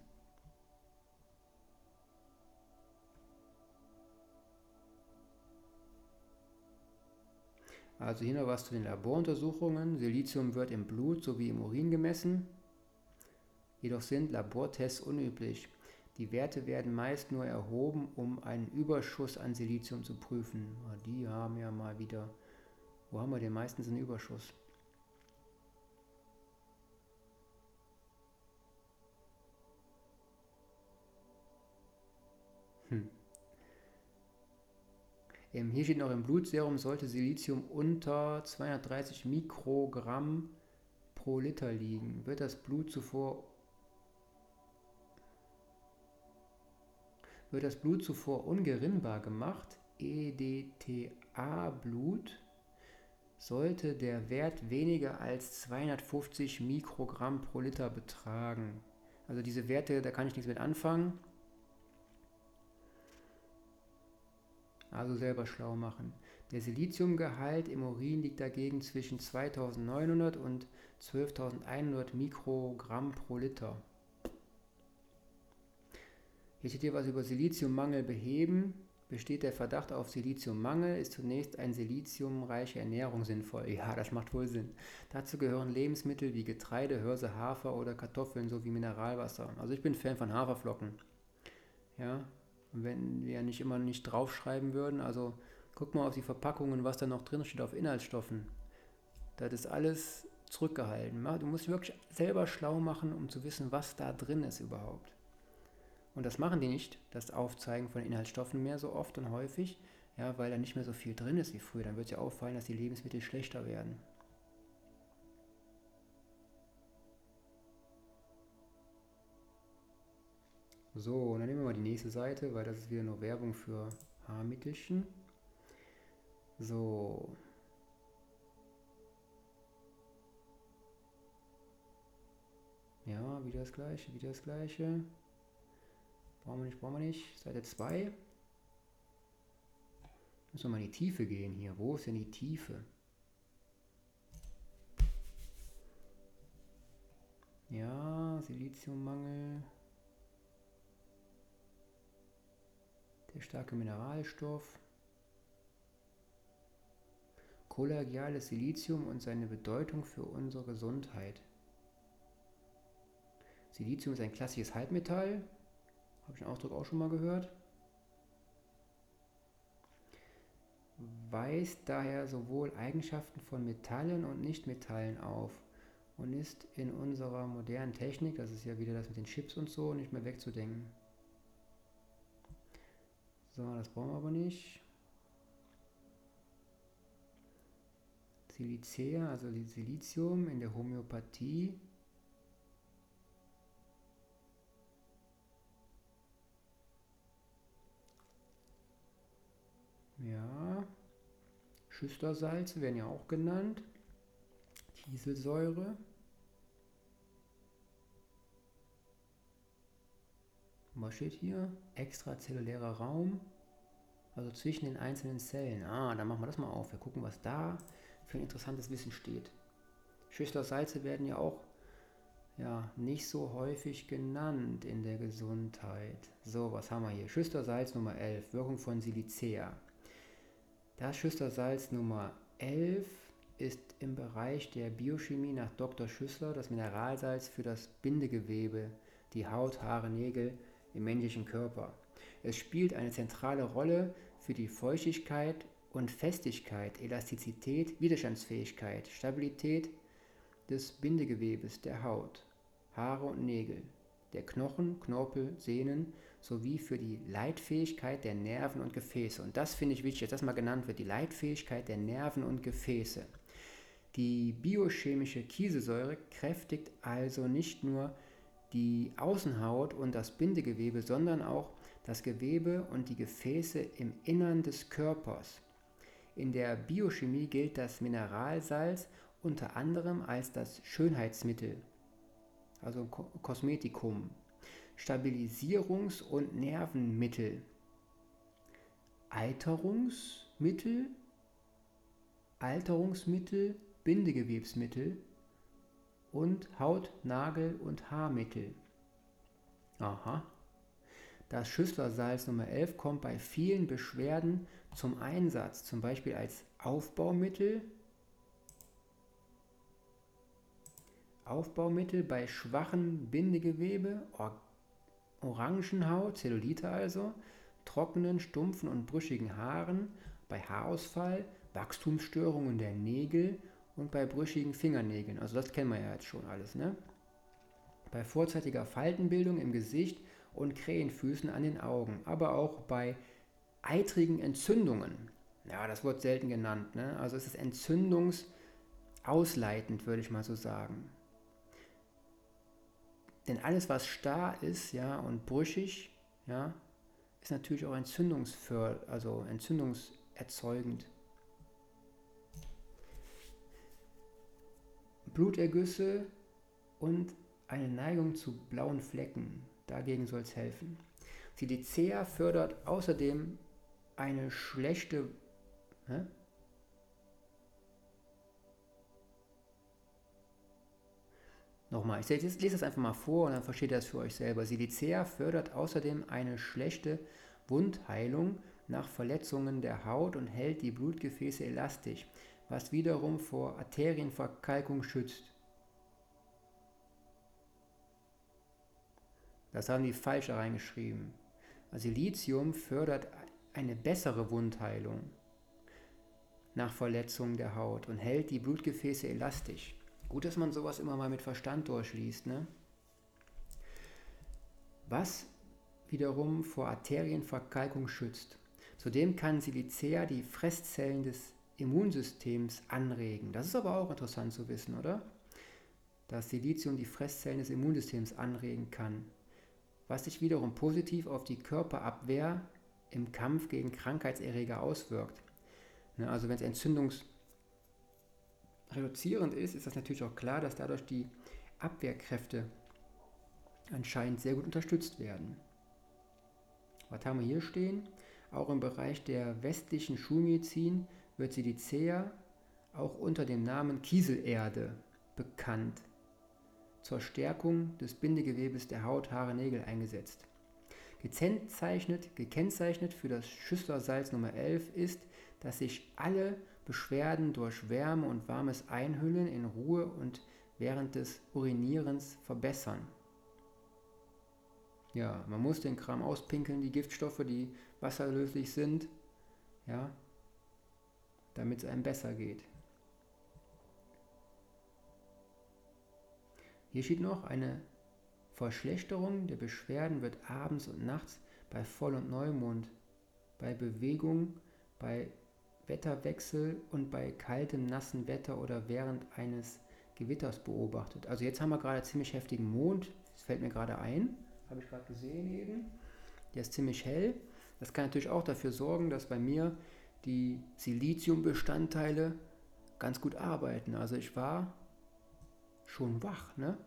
Also hier noch was zu den Laboruntersuchungen. Silizium wird im Blut sowie im Urin gemessen. Jedoch sind Labortests unüblich. Die Werte werden meist nur erhoben, um einen Überschuss an Silizium zu prüfen. Ah, die haben ja mal wieder. Wo haben wir den meistens einen Überschuss? Hier steht noch im Blutserum sollte Silizium unter 230 Mikrogramm pro Liter liegen. Wird das Blut zuvor wird das Blut zuvor ungerinnbar gemacht, EDTA-Blut, sollte der Wert weniger als 250 Mikrogramm pro Liter betragen. Also diese Werte, da kann ich nichts mit anfangen. Also selber schlau machen. Der Siliziumgehalt im Urin liegt dagegen zwischen 2900 und 12.100 Mikrogramm pro Liter. Hier steht hier was über Siliziummangel beheben. Besteht der Verdacht auf Siliziummangel, ist zunächst eine siliziumreiche Ernährung sinnvoll. Ja, das macht wohl Sinn. Dazu gehören Lebensmittel wie Getreide, Hörse, Hafer oder Kartoffeln sowie Mineralwasser. Also ich bin Fan von Haferflocken. Ja, wenn wir nicht immer nicht draufschreiben würden, also guck mal auf die Verpackungen, was da noch drin steht auf Inhaltsstoffen. Das ist alles zurückgehalten. Du musst wirklich selber schlau machen, um zu wissen, was da drin ist überhaupt. Und das machen die nicht, das Aufzeigen von Inhaltsstoffen mehr so oft und häufig, ja, weil da nicht mehr so viel drin ist wie früher. Dann wird es ja auffallen, dass die Lebensmittel schlechter werden. So, und dann nehmen wir mal die nächste Seite, weil das ist wieder nur Werbung für Haarmittelchen. So. Ja, wieder das gleiche, wieder das gleiche. Brauchen wir nicht, brauchen wir nicht. Seite 2. Müssen wir mal in die Tiefe gehen hier. Wo ist denn die Tiefe? Ja, Siliziummangel. Der starke Mineralstoff. Kollagiales Silizium und seine Bedeutung für unsere Gesundheit. Silizium ist ein klassisches Halbmetall, habe ich den Ausdruck auch schon mal gehört. Weist daher sowohl Eigenschaften von Metallen und Nichtmetallen auf und ist in unserer modernen Technik, das ist ja wieder das mit den Chips und so, nicht mehr wegzudenken. So, das brauchen wir aber nicht. Silicea, also Silizium in der Homöopathie Ja. Schüstersalze werden ja auch genannt. Kieselsäure. Was steht hier? Extrazellulärer Raum. Also zwischen den einzelnen Zellen. Ah, dann machen wir das mal auf. Wir gucken, was da für ein interessantes Wissen steht. Schüstersalze werden ja auch ja, nicht so häufig genannt in der Gesundheit. So, was haben wir hier? Schüstersalz Nummer 11, Wirkung von Silicea. Das Schüstersalz Nummer 11 ist im Bereich der Biochemie nach Dr. Schüssler das Mineralsalz für das Bindegewebe, die Haut, Haare, Nägel im männlichen Körper. Es spielt eine zentrale Rolle für die Feuchtigkeit und Festigkeit, Elastizität, Widerstandsfähigkeit, Stabilität des Bindegewebes der Haut, Haare und Nägel, der Knochen, Knorpel, Sehnen sowie für die Leitfähigkeit der Nerven und Gefäße. Und das finde ich wichtig, dass das mal genannt wird, die Leitfähigkeit der Nerven und Gefäße. Die biochemische Kieselsäure kräftigt also nicht nur die Außenhaut und das Bindegewebe, sondern auch das Gewebe und die Gefäße im Innern des Körpers. In der Biochemie gilt das Mineralsalz unter anderem als das Schönheitsmittel, also Kosmetikum, Stabilisierungs- und Nervenmittel, Alterungsmittel, Alterungsmittel, Bindegewebsmittel und Haut-, Nagel- und Haarmittel. Aha. Das Schüsslersalz Nummer 11 kommt bei vielen Beschwerden zum Einsatz, zum Beispiel als Aufbaumittel Aufbaumittel bei schwachem Bindegewebe, Or Orangenhaut, Zellulite also, trockenen, stumpfen und brüchigen Haaren, bei Haarausfall, Wachstumsstörungen der Nägel und bei brüchigen Fingernägeln. Also das kennen wir ja jetzt schon alles. Ne? Bei vorzeitiger Faltenbildung im Gesicht und Krähenfüßen an den Augen, aber auch bei eitrigen Entzündungen. Ja, das wird selten genannt. Ne? Also es ist entzündungsausleitend, würde ich mal so sagen. Denn alles, was starr ist ja, und brüchig, ja, ist natürlich auch entzündungsför also entzündungserzeugend. Blutergüsse und eine Neigung zu blauen Flecken, dagegen soll es helfen. Silicea fördert außerdem eine schlechte hä? Nochmal, ich lese das einfach mal vor und dann versteht ihr das für euch selber. Silicea fördert außerdem eine schlechte Wundheilung nach Verletzungen der Haut und hält die Blutgefäße elastisch, was wiederum vor Arterienverkalkung schützt. Das haben die falsch reingeschrieben. Also fördert eine bessere Wundheilung nach Verletzungen der Haut und hält die Blutgefäße elastisch. Gut, dass man sowas immer mal mit Verstand durchliest. Ne? Was wiederum vor Arterienverkalkung schützt. Zudem kann Silicea die Fresszellen des Immunsystems anregen. Das ist aber auch interessant zu wissen, oder? Dass Silizium die Fresszellen des Immunsystems anregen kann, was sich wiederum positiv auf die Körperabwehr im Kampf gegen Krankheitserreger auswirkt. Ne, also wenn es Entzündungs reduzierend ist, ist das natürlich auch klar, dass dadurch die Abwehrkräfte anscheinend sehr gut unterstützt werden. Was haben wir hier stehen? Auch im Bereich der westlichen Schulmedizin wird Silicea auch unter dem Namen Kieselerde bekannt. Zur Stärkung des Bindegewebes der Haut, Haare, Nägel eingesetzt. Gekennzeichnet, gekennzeichnet für das Schüsslersalz Nummer 11 ist, dass sich alle Beschwerden durch Wärme und warmes Einhüllen in Ruhe und während des Urinierens verbessern. Ja, man muss den Kram auspinkeln, die Giftstoffe, die wasserlöslich sind, ja, damit es einem besser geht. Hier steht noch, eine Verschlechterung der Beschwerden wird abends und nachts bei Voll- und Neumond, bei Bewegung, bei Wetterwechsel und bei kaltem, nassen Wetter oder während eines Gewitters beobachtet. Also jetzt haben wir gerade ziemlich heftigen Mond, das fällt mir gerade ein, habe ich gerade gesehen eben. Der ist ziemlich hell. Das kann natürlich auch dafür sorgen, dass bei mir die Siliziumbestandteile ganz gut arbeiten. Also ich war schon wach, ne?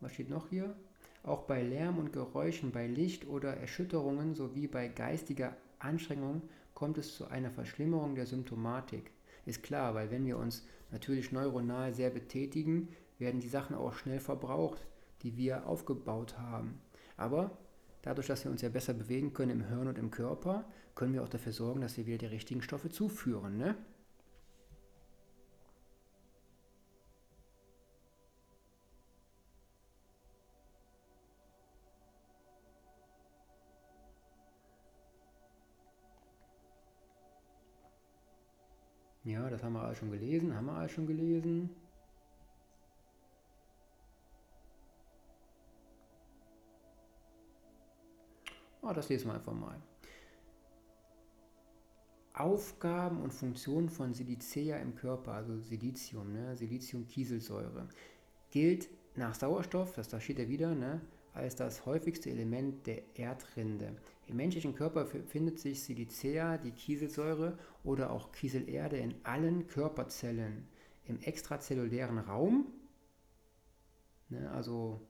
Was steht noch hier? Auch bei Lärm und Geräuschen, bei Licht oder Erschütterungen sowie bei geistiger Anstrengung kommt es zu einer Verschlimmerung der Symptomatik. Ist klar, weil wenn wir uns natürlich neuronal sehr betätigen, werden die Sachen auch schnell verbraucht, die wir aufgebaut haben. Aber dadurch, dass wir uns ja besser bewegen können im Hirn und im Körper, können wir auch dafür sorgen, dass wir wieder die richtigen Stoffe zuführen. Ne? Ja, das haben wir alles schon gelesen, haben wir alles schon gelesen. Oh, das lesen wir einfach mal. Aufgaben und Funktionen von Silicea im Körper, also Silizium, ne? Siliziumkieselsäure, gilt nach Sauerstoff, das da steht ja wieder, ne? als das häufigste Element der Erdrinde. Im menschlichen Körper findet sich Silicea, die Kieselsäure oder auch Kieselerde in allen Körperzellen. Im extrazellulären Raum, ne, also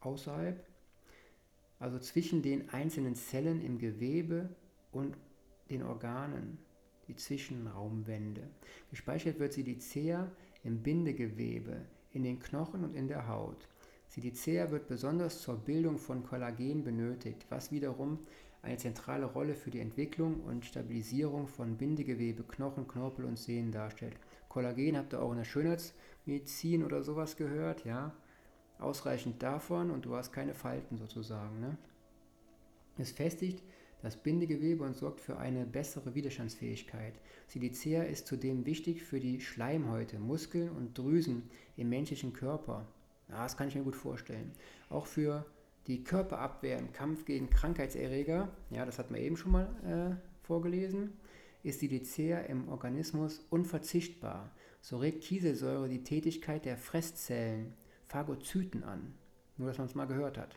außerhalb, also zwischen den einzelnen Zellen im Gewebe und den Organen, die Zwischenraumwände. Gespeichert wird Silicea im Bindegewebe, in den Knochen und in der Haut. Silicea wird besonders zur Bildung von Kollagen benötigt, was wiederum eine zentrale Rolle für die Entwicklung und Stabilisierung von Bindegewebe, Knochen, Knorpel und Sehnen darstellt. Kollagen habt ihr auch in der Schönheitsmedizin oder sowas gehört, ja. Ausreichend davon und du hast keine Falten sozusagen. Ne? Es festigt das Bindegewebe und sorgt für eine bessere Widerstandsfähigkeit. Silicea ist zudem wichtig für die Schleimhäute, Muskeln und Drüsen im menschlichen Körper. Ja, das kann ich mir gut vorstellen. Auch für die Körperabwehr im Kampf gegen Krankheitserreger, ja, das hat man eben schon mal äh, vorgelesen, ist die Lycea im Organismus unverzichtbar. So regt Kieselsäure die Tätigkeit der Fresszellen, Phagozyten an. Nur, dass man es mal gehört hat.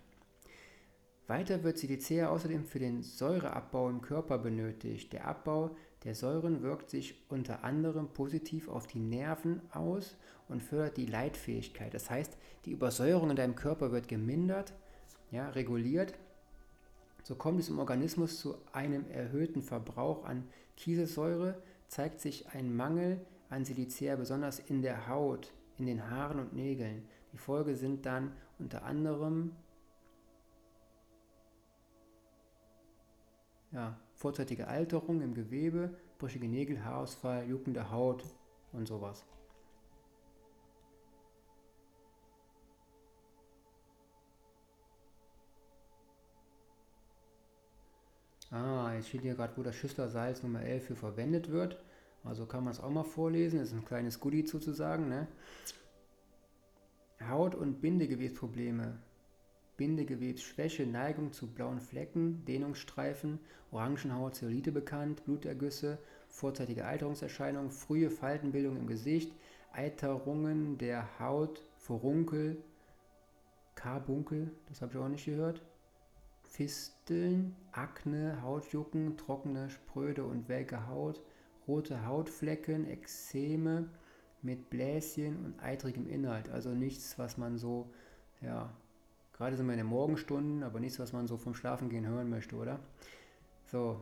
Weiter wird Silicea außerdem für den Säureabbau im Körper benötigt. Der Abbau der Säuren wirkt sich unter anderem positiv auf die Nerven aus und fördert die Leitfähigkeit. Das heißt, die Übersäuerung in deinem Körper wird gemindert, ja, reguliert. So kommt es im Organismus zu einem erhöhten Verbrauch an Kieselsäure, zeigt sich ein Mangel an Silicea besonders in der Haut, in den Haaren und Nägeln. Die Folge sind dann unter anderem ja, vorzeitige Alterung im Gewebe, brüchige Nägel, Haarausfall, juckende Haut und sowas. Ah, jetzt steht hier gerade, wo das Schüsslersalz Nummer 11 für verwendet wird. Also kann man es auch mal vorlesen. Das ist ein kleines Goodie sozusagen. Ne? Haut- und Bindegewebsprobleme Bindegewebsschwäche, Neigung zu blauen Flecken, Dehnungsstreifen, Orangenhaut, Zellulite bekannt, Blutergüsse, vorzeitige Alterungserscheinungen, frühe Faltenbildung im Gesicht, Eiterungen der Haut, Furunkel, Karbunkel, das habe ich auch nicht gehört, Fisteln, Akne, Hautjucken, trockene, spröde und welke Haut, rote Hautflecken, Ekzeme mit Bläschen und eitrigem Inhalt. Also nichts, was man so ja, Gerade sind wir in den Morgenstunden, aber nichts, was man so vom Schlafengehen hören möchte, oder? So.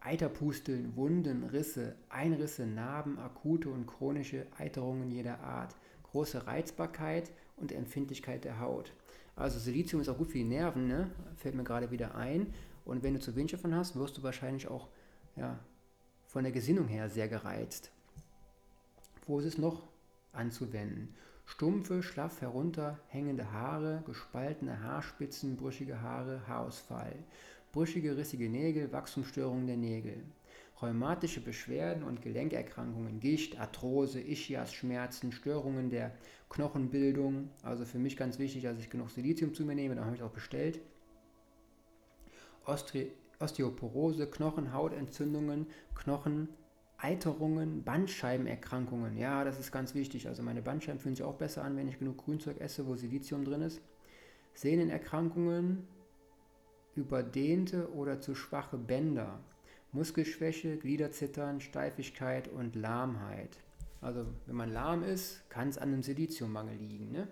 Eiterpusteln, Wunden, Risse, Einrisse, Narben, akute und chronische Eiterungen jeder Art, große Reizbarkeit und Empfindlichkeit der Haut. Also Silizium ist auch gut für die Nerven, ne? fällt mir gerade wieder ein. Und wenn du zu wenig davon hast, wirst du wahrscheinlich auch ja, von der Gesinnung her sehr gereizt. Wo ist es noch anzuwenden? Stumpfe, schlaff herunterhängende Haare, gespaltene Haarspitzen, brüchige Haare, Haarausfall, brüchige, rissige Nägel, Wachstumsstörungen der Nägel, rheumatische Beschwerden und Gelenkerkrankungen, Gicht, Arthrose, Ischias-Schmerzen, Störungen der Knochenbildung. Also für mich ganz wichtig, dass ich genug Silizium zu mir nehme, da habe ich auch bestellt. Ostri Osteoporose, Knochenhautentzündungen, Knochen Eiterungen, Bandscheibenerkrankungen. Ja, das ist ganz wichtig. Also meine Bandscheiben fühlen sich auch besser an, wenn ich genug Grünzeug esse, wo Silizium drin ist. Sehnenerkrankungen, überdehnte oder zu schwache Bänder, Muskelschwäche, Gliederzittern, Steifigkeit und Lahmheit. Also wenn man lahm ist, kann es an einem Siliziummangel liegen. Ne?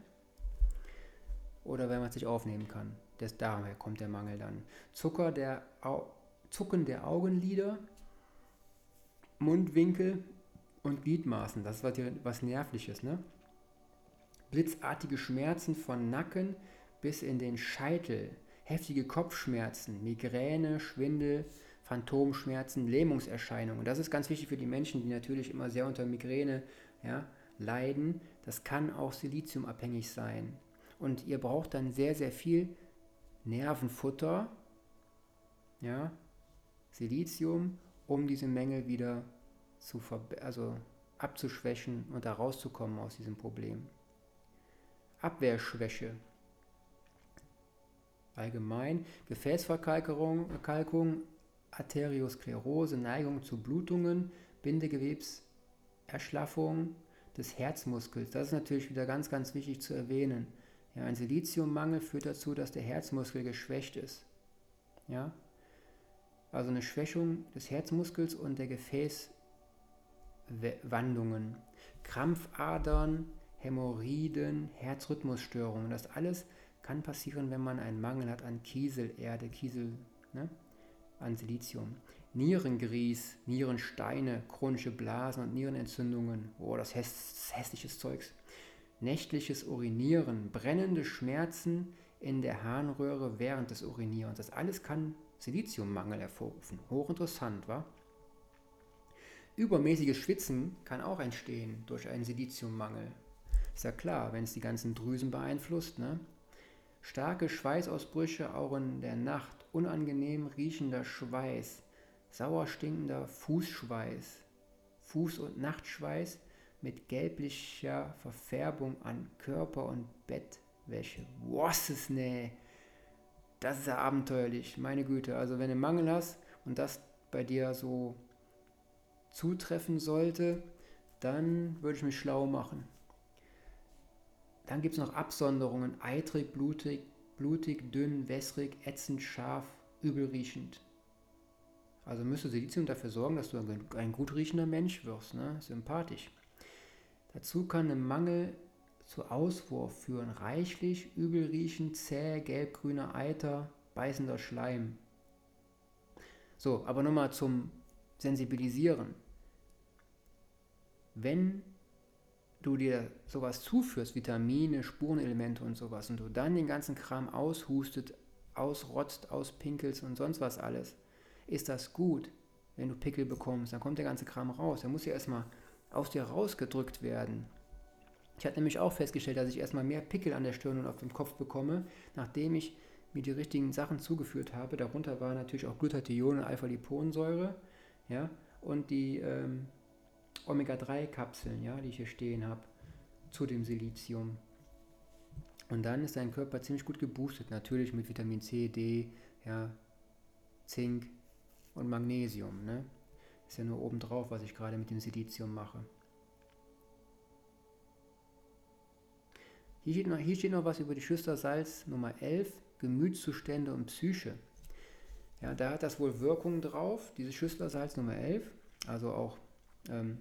Oder wenn man es nicht aufnehmen kann. Das, daher kommt der Mangel dann. Zucker der Au Zucken der Augenlider, Mundwinkel und Gliedmaßen. Das ist was, was Nervliches. Ne? Blitzartige Schmerzen von Nacken bis in den Scheitel. Heftige Kopfschmerzen, Migräne, Schwindel, Phantomschmerzen, Lähmungserscheinungen. Das ist ganz wichtig für die Menschen, die natürlich immer sehr unter Migräne ja, leiden. Das kann auch siliziumabhängig sein. Und ihr braucht dann sehr, sehr viel Nervenfutter, ja, Silizium, um diese Mängel wieder zu also abzuschwächen und da rauszukommen aus diesem Problem. Abwehrschwäche. Allgemein Gefäßverkalkung, Arteriosklerose, Neigung zu Blutungen, Bindegewebserschlaffung des Herzmuskels. Das ist natürlich wieder ganz, ganz wichtig zu erwähnen. Ja, ein Siliziummangel führt dazu, dass der Herzmuskel geschwächt ist. Ja? Also eine Schwächung des Herzmuskels und der Gefäßwandungen. Krampfadern, Hämorrhoiden, Herzrhythmusstörungen. Das alles kann passieren, wenn man einen Mangel hat an Kieselerde, Kiesel, ne? an Silizium. Nierengrieß, Nierensteine, chronische Blasen und Nierenentzündungen. Oh, das ist hässliches Zeugs. Nächtliches Urinieren, brennende Schmerzen in der Harnröhre während des Urinierens. Das alles kann Siliziummangel hervorrufen. Hochinteressant, wa? Übermäßiges Schwitzen kann auch entstehen durch einen Siliziummangel. Ist ja klar, wenn es die ganzen Drüsen beeinflusst. Ne? Starke Schweißausbrüche auch in der Nacht unangenehm riechender Schweiß, sauer stinkender Fußschweiß, Fuß- und Nachtschweiß mit gelblicher Verfärbung an Körper und Bettwäsche. Was ist ne? Das ist ja abenteuerlich, meine Güte. Also wenn du Mangel hast und das bei dir so zutreffen sollte, dann würde ich mich schlau machen. Dann gibt es noch Absonderungen, eitrig, blutig, blutig, dünn, wässrig, ätzend, scharf, übelriechend. Also müsste Silizium dafür sorgen, dass du ein, gut riechender Mensch wirst, ne? sympathisch. Dazu kann ein Mangel zu Auswurf führen, reichlich, übelriechend, zäh, gelbgrüner Eiter, beißender Schleim. So, aber nochmal zum Sensibilisieren. Wenn du dir sowas zuführst, Vitamine, Spurenelemente und sowas, und du dann den ganzen Kram aushustet, ausrotzt, auspinkelst und sonst was alles, ist das gut, wenn du Pickel bekommst. Dann kommt der ganze Kram raus. Der muss ja erstmal aus dir rausgedrückt werden. Ich hatte nämlich auch festgestellt, dass ich erstmal mehr Pickel an der Stirn und auf dem Kopf bekomme, nachdem ich mir die richtigen Sachen zugeführt habe. Darunter war natürlich auch Glutathion und Alpha-Liponsäure ja, und die ähm, Omega-3-Kapseln, ja, die ich hier stehen habe, zu dem Silizium. Und dann ist dein Körper ziemlich gut geboostet, natürlich mit Vitamin C, D, ja, Zink und Magnesium. Ne? Ist ja nur obendrauf, was ich gerade mit dem Silizium mache. Hier steht, noch, hier steht noch was über die Schüstersalz Nummer 11, Gemütszustände und Psyche. Ja, da hat das wohl Wirkung drauf, dieses Schüsslersalz Nummer 11, also auch ähm,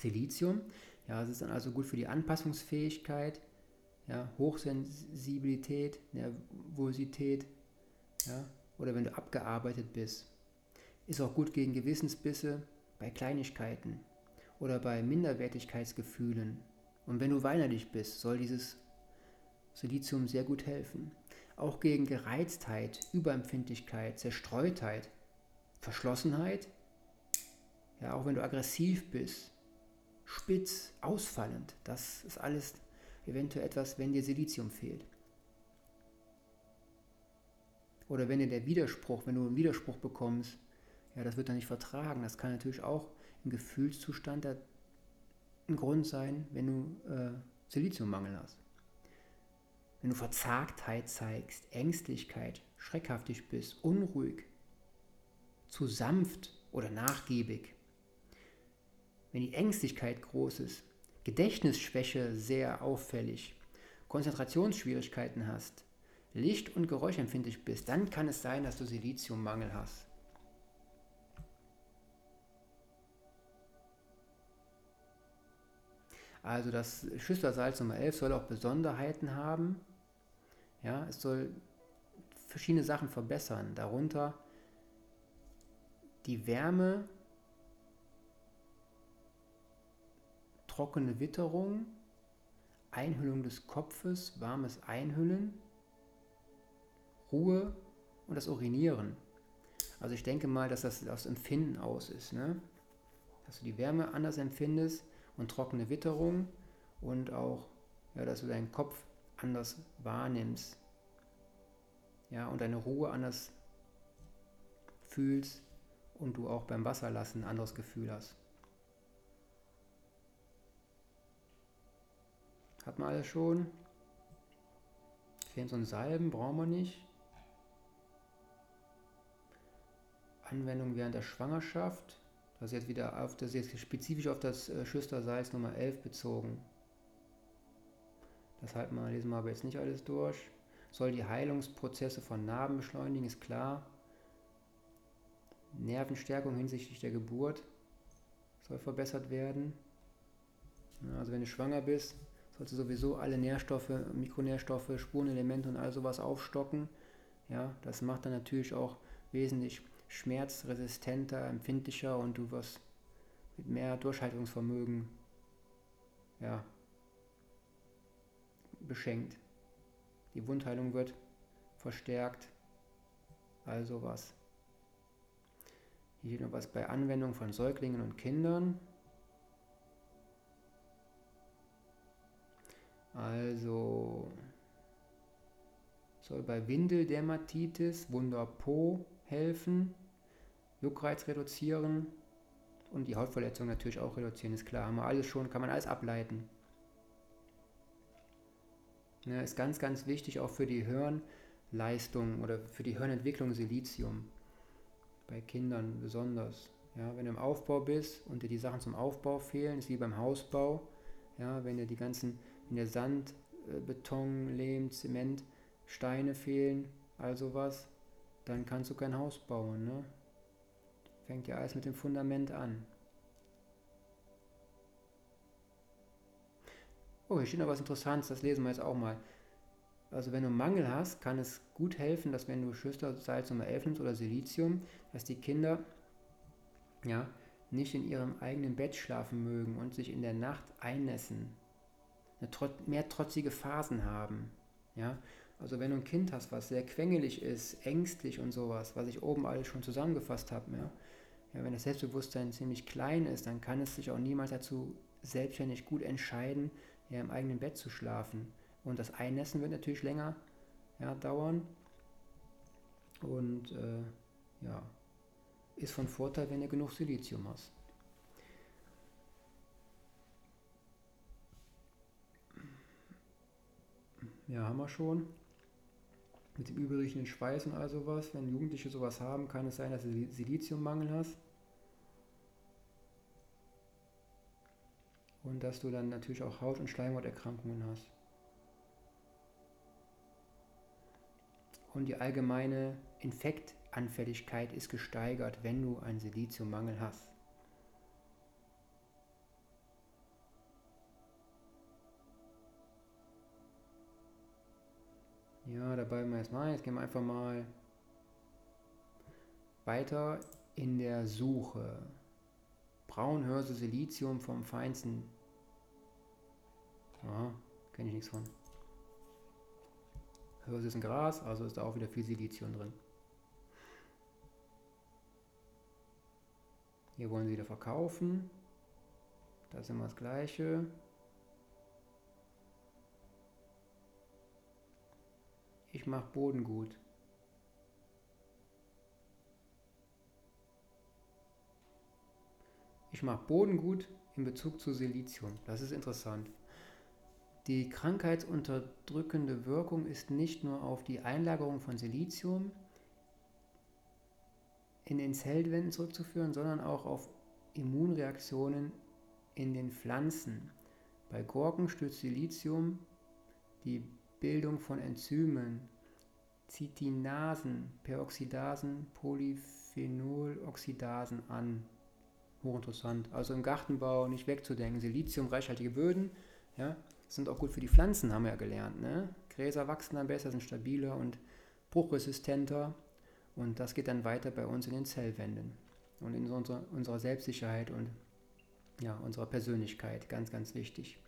Silizium. Ja, es ist dann also gut für die Anpassungsfähigkeit, ja, Hochsensibilität, Nervosität, ja, oder wenn du abgearbeitet bist. Ist auch gut gegen Gewissensbisse bei Kleinigkeiten oder bei Minderwertigkeitsgefühlen. Und wenn du weinerlich bist, soll dieses Silizium sehr gut helfen. Auch gegen Gereiztheit, Überempfindlichkeit, Zerstreutheit, Verschlossenheit, ja, auch wenn du aggressiv bist, spitz, ausfallend, das ist alles eventuell etwas, wenn dir Silizium fehlt. Oder wenn dir der Widerspruch, wenn du einen Widerspruch bekommst, ja, das wird dann nicht vertragen. Das kann natürlich auch im Gefühlszustand ein Grund sein, wenn du äh, Siliziummangel hast. Wenn du Verzagtheit zeigst, Ängstlichkeit, schreckhaftig bist, unruhig, zu sanft oder nachgiebig. Wenn die Ängstlichkeit groß ist, Gedächtnisschwäche sehr auffällig, Konzentrationsschwierigkeiten hast, licht- und geräuschempfindlich bist, dann kann es sein, dass du Siliziummangel hast. Also das Schüsslersalz Nummer 11 soll auch Besonderheiten haben. Ja, es soll verschiedene Sachen verbessern, darunter die Wärme, trockene Witterung, Einhüllung des Kopfes, warmes Einhüllen, Ruhe und das Urinieren. Also ich denke mal, dass das aus Empfinden aus ist. Ne? Dass du die Wärme anders empfindest und trockene Witterung und auch, ja, dass du deinen Kopf anders wahrnimmst. Ja, und deine Ruhe anders fühlst und du auch beim Wasserlassen ein anderes Gefühl hast. Hat man alles schon. Fehlen so ein Salben, brauchen wir nicht. Anwendung während der Schwangerschaft. Das ist jetzt wieder auf das jetzt spezifisch auf das äh, Schüstersalz Nummer 11 bezogen. Das halten wir, lesen wir aber jetzt nicht alles durch. Soll die Heilungsprozesse von Narben beschleunigen, ist klar. Nervenstärkung hinsichtlich der Geburt soll verbessert werden. Also wenn du schwanger bist, sollst du sowieso alle Nährstoffe, Mikronährstoffe, Spurenelemente und all sowas aufstocken. Ja, das macht dann natürlich auch wesentlich schmerzresistenter, empfindlicher und du wirst mit mehr Durchhaltungsvermögen ja, beschenkt. Die Wundheilung wird verstärkt, also was. Hier noch was bei Anwendung von Säuglingen und Kindern. Also soll bei Windeldermatitis Wunder Po helfen, Juckreiz reduzieren und die Hautverletzung natürlich auch reduzieren, ist klar. Haben wir alles schon, kann man alles ableiten. Ja, ist ganz, ganz wichtig auch für die Hirnleistung oder für die Hirnentwicklung Silizium. Bei Kindern besonders. Ja, wenn du im Aufbau bist und dir die Sachen zum Aufbau fehlen, ist wie beim Hausbau. Ja, wenn dir die ganzen, wenn dir Sand, äh, Beton, Lehm, Zement, Steine fehlen, also was, dann kannst du kein Haus bauen. Ne? Fängt ja alles mit dem Fundament an. Oh, hier steht noch was Interessantes, das lesen wir jetzt auch mal. Also wenn du Mangel hast, kann es gut helfen, dass wenn du Schüstersalz Nummer 11 nimmst oder Silizium, dass die Kinder ja, nicht in ihrem eigenen Bett schlafen mögen und sich in der Nacht einnässen, eine, mehr trotzige Phasen haben. Ja? Also wenn du ein Kind hast, was sehr quengelig ist, ängstlich und sowas, was ich oben alles schon zusammengefasst habe, ja? ja, wenn das Selbstbewusstsein ziemlich klein ist, dann kann es sich auch niemals dazu selbstständig gut entscheiden, ja, im eigenen Bett zu schlafen. Und das Einnässen wird natürlich länger ja, dauern. Und äh, ja, ist von Vorteil, wenn du genug Silizium hast. Ja, haben wir schon. Mit dem überriechenden Schweiß und all sowas. Wenn Jugendliche sowas haben, kann es sein, dass du Siliziummangel hast. Und dass du dann natürlich auch Haut- und Schleimhauterkrankungen hast. Und die allgemeine Infektanfälligkeit ist gesteigert, wenn du einen Siliziummangel hast. Ja, dabei mal erstmal. Jetzt gehen wir einfach mal weiter in der Suche. Braunhörse Silizium vom Feinsten. Aha, kenne ich nichts von. Hörse ist ein Gras, also ist da auch wieder viel Silizium drin. Hier wollen sie wieder verkaufen. Da ist immer das gleiche. Ich mache Boden gut. Ich mache Boden gut in Bezug zu Silizium. Das ist interessant. Die krankheitsunterdrückende Wirkung ist nicht nur auf die Einlagerung von Silizium in den Zellwänden zurückzuführen, sondern auch auf Immunreaktionen in den Pflanzen. Bei Gurken stützt Silizium die Bildung von Enzymen Citinasen, Peroxidasen, Polyphenoloxidasen an. Hochinteressant. Also im Gartenbau nicht wegzudenken. Siliziumreichhaltige Böden ja, sind auch gut für die Pflanzen, haben wir ja gelernt. Ne? Gräser wachsen dann besser, sind stabiler und bruchresistenter. Und das geht dann weiter bei uns in den Zellwänden und in unserer, unserer Selbstsicherheit und ja, unserer Persönlichkeit. Ganz, ganz wichtig.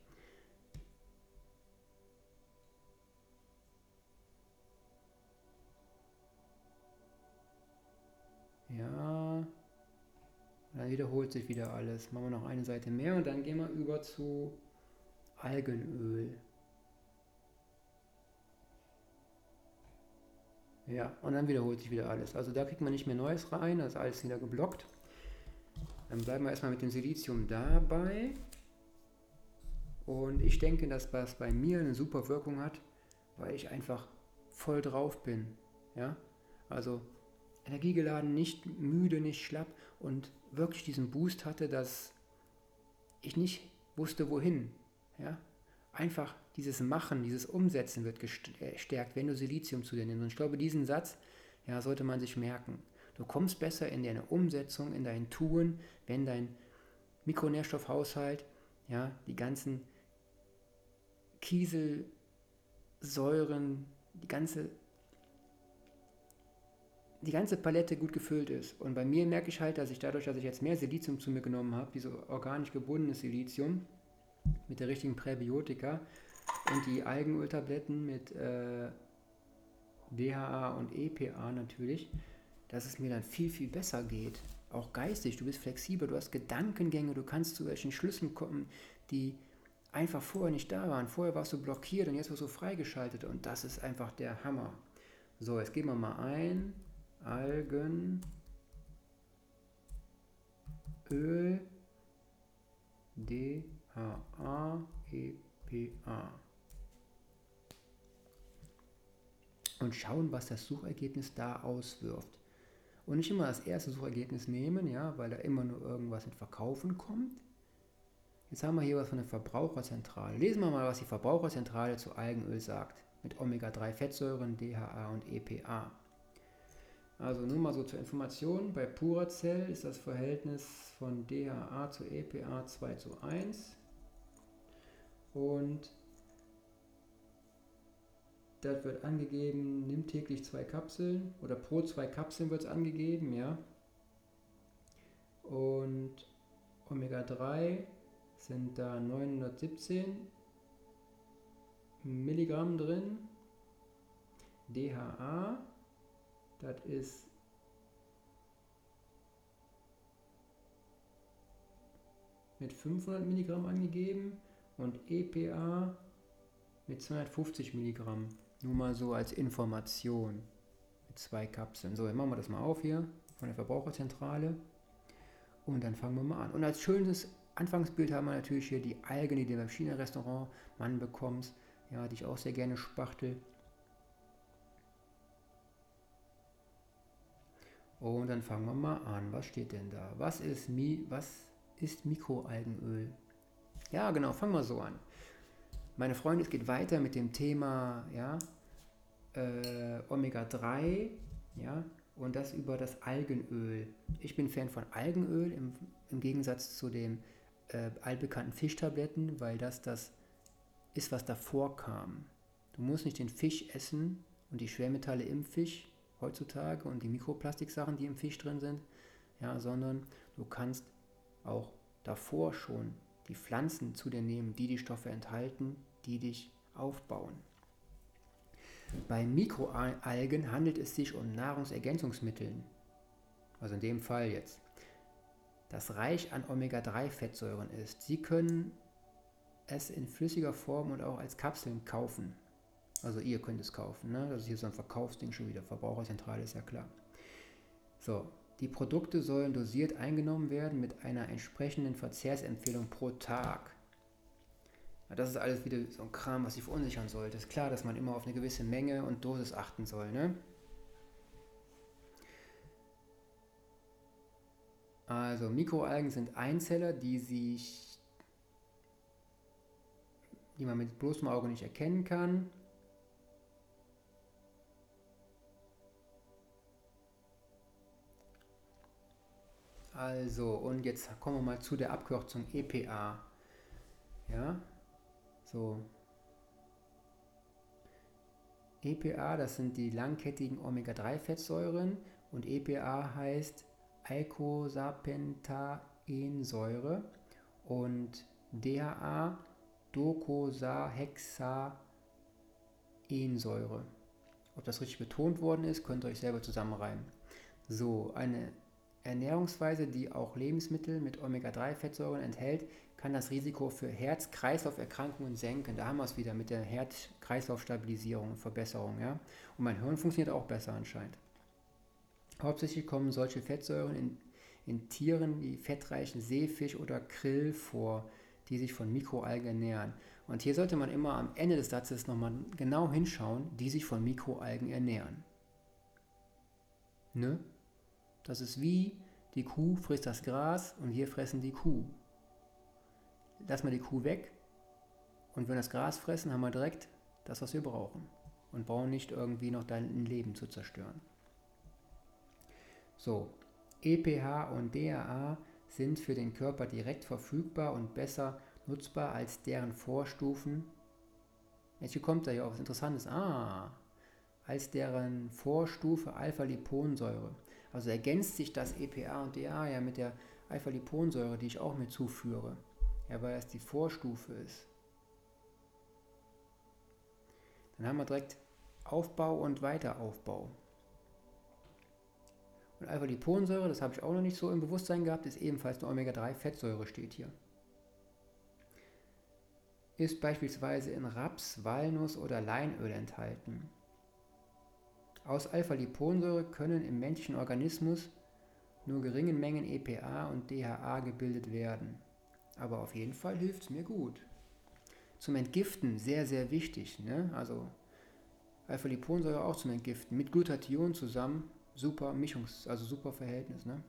Dann wiederholt sich wieder alles. Machen wir noch eine Seite mehr und dann gehen wir über zu Algenöl. Ja, und dann wiederholt sich wieder alles. Also da kriegt man nicht mehr Neues rein, das ist alles wieder geblockt. Dann bleiben wir erstmal mit dem Silizium dabei. Und ich denke, dass das bei mir eine super Wirkung hat, weil ich einfach voll drauf bin. Ja, also energiegeladen, nicht müde, nicht schlapp und wirklich diesen Boost hatte, dass ich nicht wusste, wohin. Ja, einfach dieses Machen, dieses Umsetzen wird gestärkt, wenn du Silizium zu dir nimmst. Und ich glaube, diesen Satz ja, sollte man sich merken. Du kommst besser in deine Umsetzung, in dein Tun, wenn dein Mikronährstoffhaushalt, ja, die ganzen Kieselsäuren, die ganze, die ganze Palette gut gefüllt ist. Und bei mir merke ich halt, dass ich dadurch, dass ich jetzt mehr Silizium zu mir genommen habe, diese organisch gebundene Silizium mit der richtigen Präbiotika, und die Algenöltabletten mit äh, DHA und EPA natürlich, dass es mir dann viel, viel besser geht. Auch geistig, du bist flexibel, du hast Gedankengänge, du kannst zu welchen Schlüssen kommen, die einfach vorher nicht da waren. Vorher warst du blockiert und jetzt wirst du freigeschaltet und das ist einfach der Hammer. So, jetzt gehen wir mal ein. Algen, Öl, DHA, EPA. und schauen, was das Suchergebnis da auswirft. Und nicht immer das erste Suchergebnis nehmen, ja, weil da immer nur irgendwas mit Verkaufen kommt. Jetzt haben wir hier was von der Verbraucherzentrale. Lesen wir mal, was die Verbraucherzentrale zu Algenöl sagt. Mit Omega-3-Fettsäuren, DHA und EPA. Also nur mal so zur Information, bei Puracell ist das Verhältnis von DHA zu EPA 2 zu 1. Und das wird angegeben, nimm täglich zwei Kapseln oder pro zwei Kapseln wird es angegeben, ja. Und Omega-3 sind da 917 Milligramm drin. DHA, das ist mit 500 Milligramm angegeben und EPA mit 250 Milligramm. Nur mal so als Information mit zwei Kapseln. So, dann machen wir das mal auf hier von der Verbraucherzentrale. Und dann fangen wir mal an. Und als schönes Anfangsbild haben wir natürlich hier die Algen, die du beim China-Restaurant Mann bekommst. Ja, die ich auch sehr gerne spachtel. Und dann fangen wir mal an. Was steht denn da? Was ist, Mi was ist Mikroalgenöl? Ja, genau, fangen wir so an. Meine Freunde, es geht weiter mit dem Thema ja, äh, Omega-3 ja, und das über das Algenöl. Ich bin Fan von Algenöl im, im Gegensatz zu den äh, altbekannten Fischtabletten, weil das das ist, was davor kam. Du musst nicht den Fisch essen und die Schwermetalle im Fisch heutzutage und die Mikroplastiksachen, die im Fisch drin sind, ja, sondern du kannst auch davor schon die Pflanzen zu dir nehmen, die die Stoffe enthalten, die dich aufbauen. Bei Mikroalgen handelt es sich um Nahrungsergänzungsmittel, also in dem Fall jetzt, das reich an Omega-3-Fettsäuren ist. Sie können es in flüssiger Form und auch als Kapseln kaufen. Also ihr könnt es kaufen. Ne? Das ist hier so ein Verkaufsding schon wieder. Verbraucherzentrale ist ja klar. So, die Produkte sollen dosiert eingenommen werden mit einer entsprechenden Verzehrsempfehlung pro Tag. Das ist alles wieder so ein Kram, was sich verunsichern sollte. Ist klar, dass man immer auf eine gewisse Menge und Dosis achten soll. Ne? Also Mikroalgen sind Einzeller, die sich, die man mit bloßem Auge nicht erkennen kann. Also, und jetzt kommen wir mal zu der Abkürzung EPA. Ja, so. EPA, das sind die langkettigen Omega-3-Fettsäuren und EPA heißt Eicosapentaensäure und DHA Docosahexaensäure. Ob das richtig betont worden ist, könnt ihr euch selber zusammenreimen. So, eine Ernährungsweise, die auch Lebensmittel mit Omega-3-Fettsäuren enthält, kann das Risiko für Herz-Kreislauf-Erkrankungen senken. Da haben wir es wieder mit der Herz-Kreislauf-Stabilisierung und Verbesserung. Ja? Und mein Hirn funktioniert auch besser anscheinend. Hauptsächlich kommen solche Fettsäuren in, in Tieren wie fettreichen Seefisch oder Krill vor, die sich von Mikroalgen ernähren. Und hier sollte man immer am Ende des Satzes nochmal genau hinschauen, die sich von Mikroalgen ernähren. Ne? Das ist wie die Kuh frisst das Gras und wir fressen die Kuh. Lass mal die Kuh weg und wenn wir das Gras fressen, haben wir direkt das, was wir brauchen und brauchen nicht irgendwie noch dein Leben zu zerstören. So, EPH und DHA sind für den Körper direkt verfügbar und besser nutzbar als deren Vorstufen. Jetzt kommt da ja auch was Interessantes. Ah, als deren Vorstufe Alpha-Liponsäure. Also ergänzt sich das EPA und DA ja mit der Alpha-Liponsäure, die ich auch mit zuführe. Ja, weil es die Vorstufe ist. Dann haben wir direkt Aufbau und Weiteraufbau. Und Alpha-Liponsäure, das habe ich auch noch nicht so im Bewusstsein gehabt, ist ebenfalls eine Omega-3-Fettsäure, steht hier. Ist beispielsweise in Raps, Walnuss oder Leinöl enthalten. Aus Alpha-Liponsäure können im menschlichen Organismus nur geringe Mengen EPA und DHA gebildet werden. Aber auf jeden Fall hilft es mir gut. Zum Entgiften sehr, sehr wichtig. Ne? Also Alpha-Liponsäure auch zum Entgiften. Mit Glutathion zusammen. Super Mischungs-, also super Verhältnis. Ne?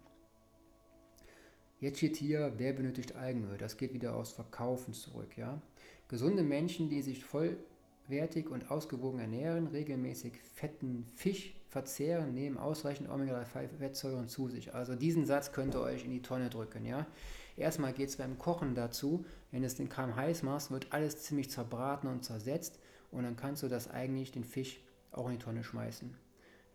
Jetzt steht hier, wer benötigt Algenöl? Das geht wieder aus Verkaufen zurück. Ja? Gesunde Menschen, die sich voll wertig und ausgewogen ernähren, regelmäßig fetten Fisch verzehren, nehmen ausreichend Omega-3-Fettsäuren zu sich. Also diesen Satz könnt ihr euch in die Tonne drücken. Ja? Erstmal geht es beim Kochen dazu, wenn du es den Kram heiß machst, wird alles ziemlich zerbraten und zersetzt und dann kannst du das eigentlich, den Fisch, auch in die Tonne schmeißen.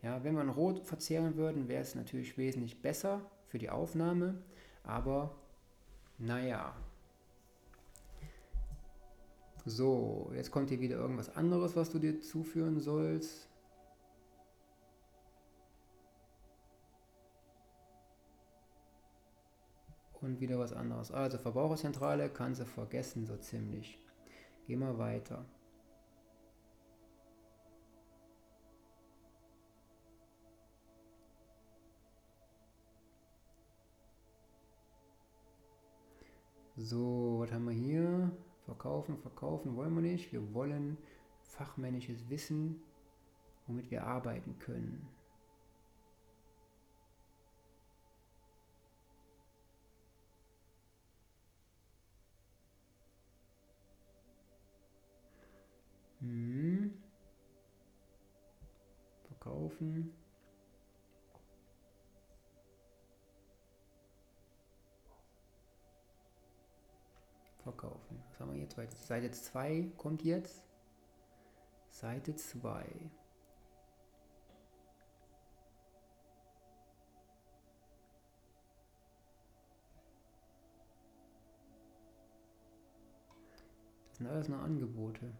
Ja, wenn ihn rot verzehren würden, wäre es natürlich wesentlich besser für die Aufnahme, aber naja, so, jetzt kommt hier wieder irgendwas anderes, was du dir zuführen sollst. Und wieder was anderes. Also Verbraucherzentrale kannst du vergessen, so ziemlich. Geh mal weiter. So, was haben wir hier? Verkaufen, verkaufen wollen wir nicht. Wir wollen fachmännisches Wissen, womit wir arbeiten können. Hm. Verkaufen. verkaufen. Haben wir jetzt weiter? Seite 2 kommt jetzt. Seite 2. Das sind alles noch Angebote.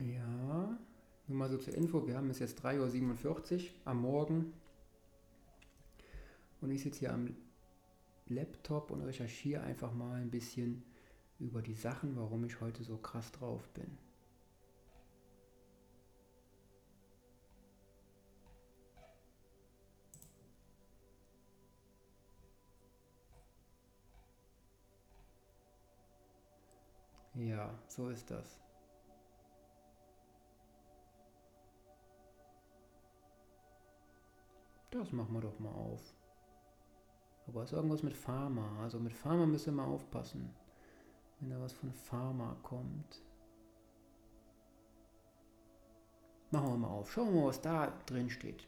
Ja. Nur mal so zur Info, wir haben es jetzt 3.47 Uhr am Morgen und ich sitze hier am Laptop und recherchiere einfach mal ein bisschen über die Sachen, warum ich heute so krass drauf bin. Ja, so ist das. Das machen wir doch mal auf. Aber es ist irgendwas mit Pharma. Also mit Pharma müssen wir mal aufpassen. Wenn da was von Pharma kommt. Machen wir mal auf. Schauen wir mal, was da drin steht.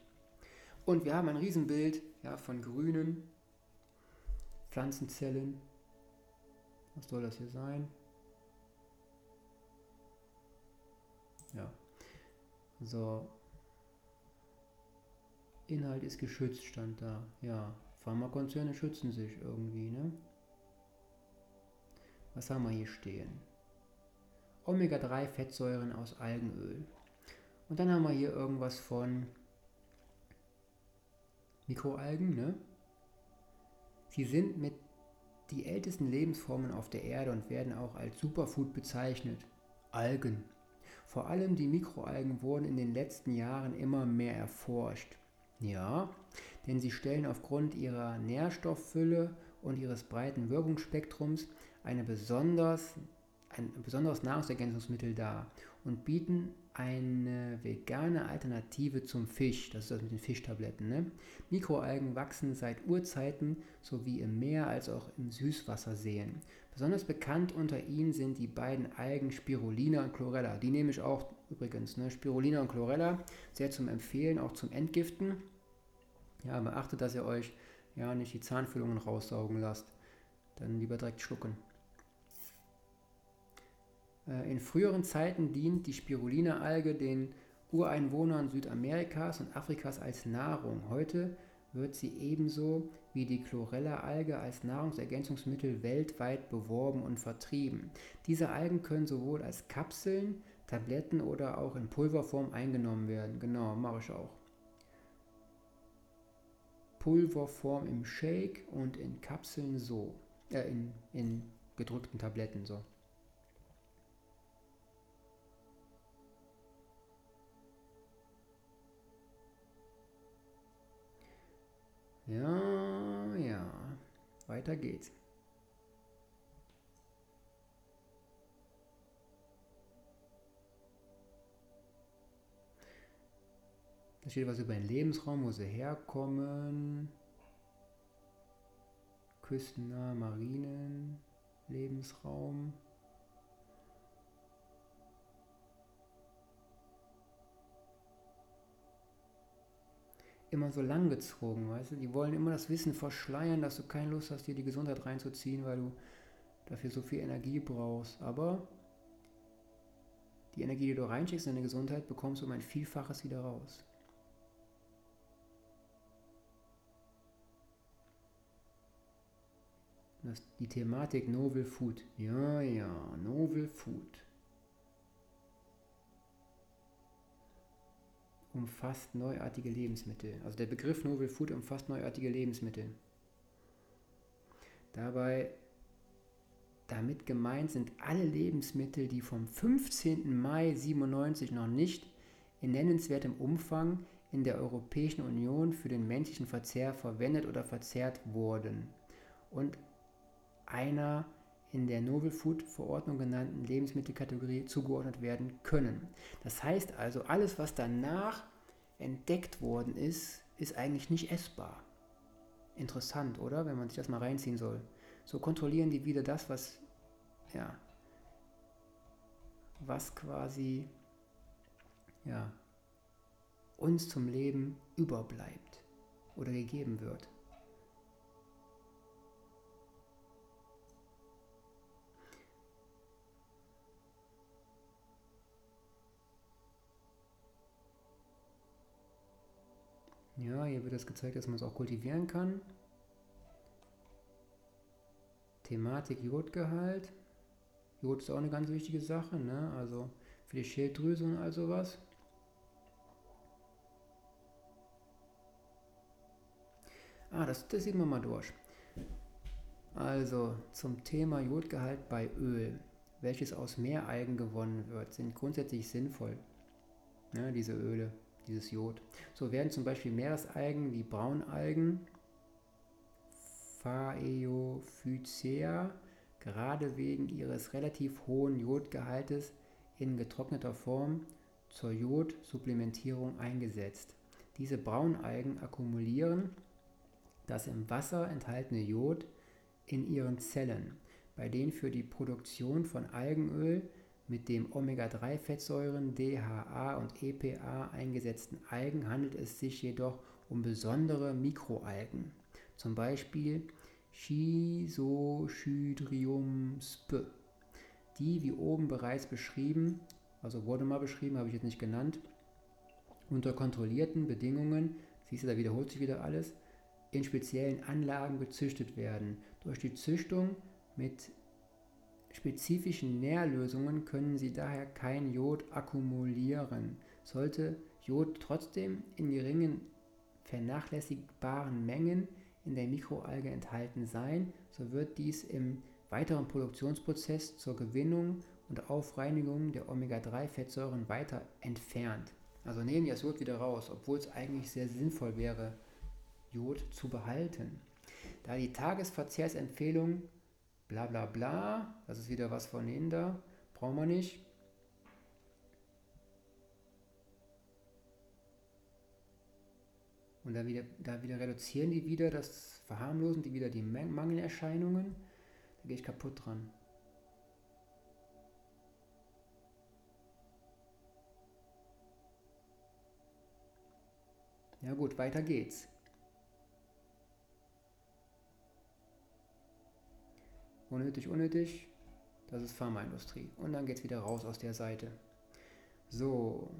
Und wir haben ein Riesenbild ja, von grünen Pflanzenzellen. Was soll das hier sein? Ja. So. Inhalt ist geschützt, stand da. Ja. Pharmakonzerne schützen sich irgendwie, ne? Was haben wir hier stehen? Omega-3-Fettsäuren aus Algenöl. Und dann haben wir hier irgendwas von Mikroalgen, ne? Sie sind mit die ältesten Lebensformen auf der Erde und werden auch als Superfood bezeichnet. Algen. Vor allem die Mikroalgen wurden in den letzten Jahren immer mehr erforscht. Ja, denn sie stellen aufgrund ihrer Nährstofffülle und ihres breiten Wirkungsspektrums eine besonders, ein besonderes Nahrungsergänzungsmittel dar und bieten eine vegane Alternative zum Fisch. Das ist das mit den Fischtabletten. Ne? Mikroalgen wachsen seit Urzeiten sowie im Meer als auch im Süßwasserseen. Besonders bekannt unter ihnen sind die beiden Algen Spirulina und Chlorella. Die nehme ich auch übrigens. Ne? Spirulina und Chlorella sehr zum Empfehlen, auch zum Entgiften. Ja, beachtet, dass ihr euch ja nicht die Zahnfüllungen raussaugen lasst. Dann lieber direkt schlucken. Äh, in früheren Zeiten dient die Spirulina-Alge den Ureinwohnern Südamerikas und Afrikas als Nahrung. Heute wird sie ebenso wie die Chlorella-Alge als Nahrungsergänzungsmittel weltweit beworben und vertrieben. Diese Algen können sowohl als Kapseln, Tabletten oder auch in Pulverform eingenommen werden. Genau, mache ich auch. Pulverform im Shake und in Kapseln so. Äh, in, in gedrückten Tabletten so. Ja, ja. Weiter geht's. Da steht was über den Lebensraum, wo sie herkommen. Küstennahe Marinen, Lebensraum. immer so lang gezogen, weißt du? Die wollen immer das Wissen verschleiern, dass du keine Lust hast, dir die Gesundheit reinzuziehen, weil du dafür so viel Energie brauchst. Aber die Energie, die du reinschickst in deine Gesundheit, bekommst du um ein Vielfaches wieder raus. Das, die Thematik Novel Food. Ja, ja, Novel Food. umfasst neuartige Lebensmittel. Also der Begriff Novel Food umfasst neuartige Lebensmittel. Dabei, damit gemeint sind alle Lebensmittel, die vom 15. Mai 97 noch nicht in nennenswertem Umfang in der Europäischen Union für den menschlichen Verzehr verwendet oder verzehrt wurden und einer in der Novel Food Verordnung genannten Lebensmittelkategorie zugeordnet werden können. Das heißt also, alles, was danach entdeckt worden ist, ist eigentlich nicht essbar. Interessant, oder? Wenn man sich das mal reinziehen soll. So kontrollieren die wieder das, was, ja, was quasi, ja, uns zum Leben überbleibt oder gegeben wird. Ja, hier wird es gezeigt, dass man es auch kultivieren kann. Thematik Jodgehalt. Jod ist auch eine ganz wichtige Sache, ne? also für die Schilddrüse und all sowas. Ah, das, das sieht man mal durch. Also zum Thema Jodgehalt bei Öl, welches aus Meereigen gewonnen wird, sind grundsätzlich sinnvoll, ne, diese Öle dieses Jod. So werden zum Beispiel Meeresalgen wie Braunalgen, Phaeophycea, gerade wegen ihres relativ hohen Jodgehaltes in getrockneter Form zur Jodsupplementierung eingesetzt. Diese Braunalgen akkumulieren das im Wasser enthaltene Jod in ihren Zellen. Bei den für die Produktion von Algenöl mit dem Omega-3-Fettsäuren DHA und EPA eingesetzten Algen handelt es sich jedoch um besondere Mikroalgen, zum Beispiel Schizochytrium sp, die wie oben bereits beschrieben, also wurde mal beschrieben, habe ich jetzt nicht genannt, unter kontrollierten Bedingungen, siehst du, da wiederholt sich wieder alles, in speziellen Anlagen gezüchtet werden. Durch die Züchtung mit spezifischen Nährlösungen können sie daher kein Jod akkumulieren. Sollte Jod trotzdem in geringen vernachlässigbaren Mengen in der Mikroalge enthalten sein, so wird dies im weiteren Produktionsprozess zur Gewinnung und Aufreinigung der Omega-3-Fettsäuren weiter entfernt. Also nehmen die das Jod wieder raus, obwohl es eigentlich sehr sinnvoll wäre, Jod zu behalten. Da die Tagesverzehrsempfehlung bla bla bla, das ist wieder was von da, brauchen wir nicht. Und da wieder, da wieder reduzieren die wieder das Verharmlosen, die wieder die Mangelerscheinungen. Da gehe ich kaputt dran. Ja gut, weiter geht's. Unnötig, unnötig. Das ist Pharmaindustrie. Und dann geht es wieder raus aus der Seite. So.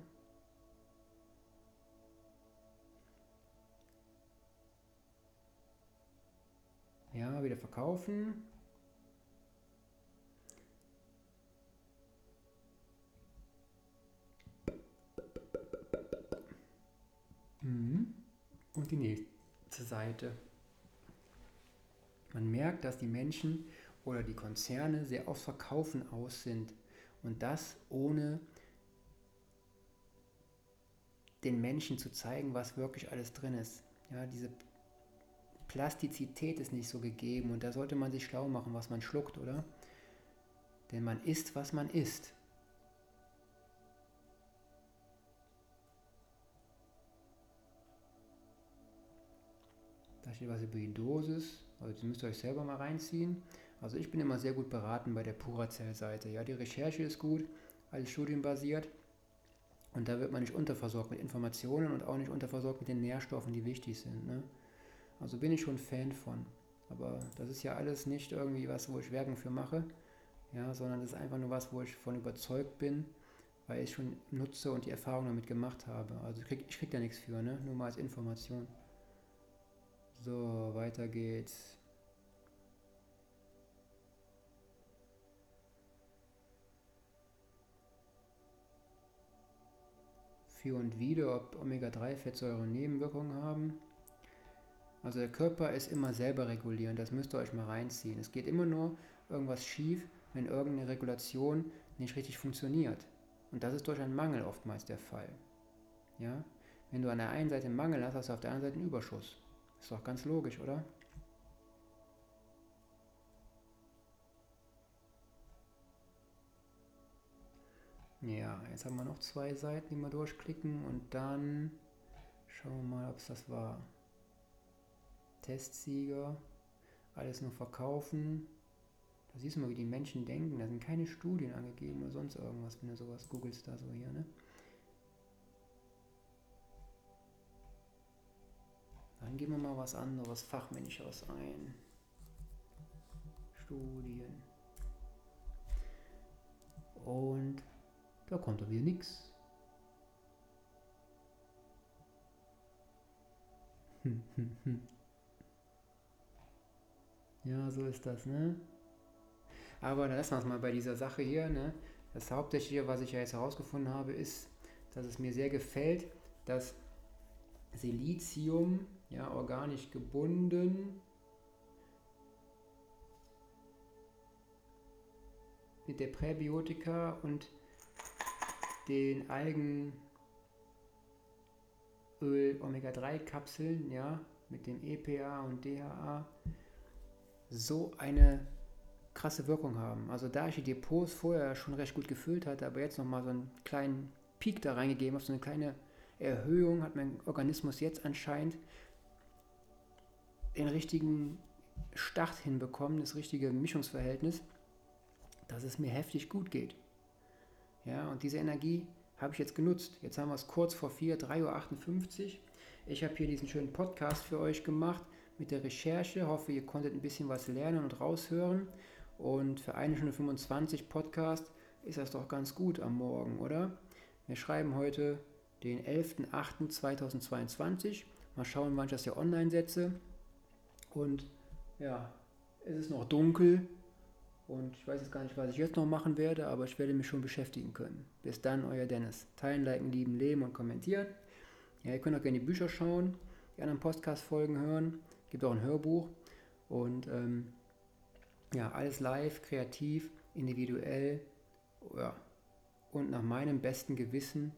Ja, wieder verkaufen. Mhm. Und die nächste Seite. Man merkt, dass die Menschen oder die Konzerne sehr aufs Verkaufen aus sind. Und das ohne den Menschen zu zeigen, was wirklich alles drin ist. Ja, diese Plastizität ist nicht so gegeben und da sollte man sich schlau machen, was man schluckt, oder? Denn man isst, was man isst. Da steht was über die Dosis, also das müsst ihr euch selber mal reinziehen. Also ich bin immer sehr gut beraten bei der Puracell-Seite. Ja, die Recherche ist gut, alles studienbasiert. Und da wird man nicht unterversorgt mit Informationen und auch nicht unterversorgt mit den Nährstoffen, die wichtig sind. Ne? Also bin ich schon Fan von. Aber das ist ja alles nicht irgendwie was, wo ich Werbung für mache, ja, sondern das ist einfach nur was, wo ich von überzeugt bin, weil ich schon nutze und die Erfahrung damit gemacht habe. Also ich krieg, ich krieg da nichts für, ne? nur mal als Information. So, weiter geht's. Für und wieder, ob Omega-3-Fettsäuren Nebenwirkungen haben. Also der Körper ist immer selber regulierend, das müsst ihr euch mal reinziehen. Es geht immer nur irgendwas schief, wenn irgendeine Regulation nicht richtig funktioniert. Und das ist durch einen Mangel oftmals der Fall. Ja? Wenn du an der einen Seite einen Mangel hast, hast du auf der anderen Seite einen Überschuss. Ist doch ganz logisch, oder? Ja, jetzt haben wir noch zwei Seiten, die wir durchklicken und dann schauen wir mal, ob es das war. Testsieger, alles nur verkaufen. Da siehst du mal, wie die Menschen denken. Da sind keine Studien angegeben oder sonst irgendwas, wenn du sowas googelst da so hier, ne? Dann geben wir mal was anderes, Fachmännischeres ein. Studien. Und da kommt doch wieder nichts. Ja, so ist das, ne? Aber dann lassen wir es mal bei dieser Sache hier, ne? Das Hauptsächliche, was ich ja jetzt herausgefunden habe, ist, dass es mir sehr gefällt, dass Silizium, ja, organisch gebunden, mit der Präbiotika und den Algenöl Omega-3-Kapseln, ja, mit dem EPA und DHA, so eine krasse Wirkung haben. Also da ich die Depots vorher schon recht gut gefüllt hatte, aber jetzt nochmal so einen kleinen Peak da reingegeben habe, so eine kleine Erhöhung, hat mein Organismus jetzt anscheinend den richtigen Start hinbekommen, das richtige Mischungsverhältnis, dass es mir heftig gut geht. Ja, und diese Energie habe ich jetzt genutzt. Jetzt haben wir es kurz vor 4, 3.58 Uhr. Ich habe hier diesen schönen Podcast für euch gemacht mit der Recherche. Hoffe, ihr konntet ein bisschen was lernen und raushören. Und für eine Stunde 25 Podcast ist das doch ganz gut am Morgen, oder? Wir schreiben heute den 11.08.2022. Mal schauen, wann ich das hier online setze. Und ja, es ist noch dunkel. Und ich weiß jetzt gar nicht, was ich jetzt noch machen werde, aber ich werde mich schon beschäftigen können. Bis dann, euer Dennis. Teilen, liken, lieben, leben und kommentieren. Ja, ihr könnt auch gerne die Bücher schauen, die anderen Podcast-Folgen hören. Gibt auch ein Hörbuch. Und ähm, ja, alles live, kreativ, individuell. Ja, und nach meinem besten Gewissen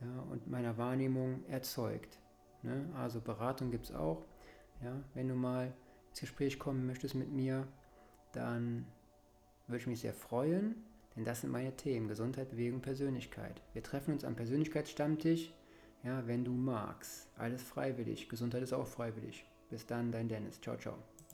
ja, und meiner Wahrnehmung erzeugt. Ne? Also Beratung gibt es auch. Ja? Wenn du mal ins Gespräch kommen möchtest mit mir, dann würde ich mich sehr freuen, denn das sind meine Themen, Gesundheit, Bewegung, Persönlichkeit. Wir treffen uns am Persönlichkeitsstammtisch, ja, wenn du magst. Alles freiwillig. Gesundheit ist auch freiwillig. Bis dann, dein Dennis. Ciao, ciao.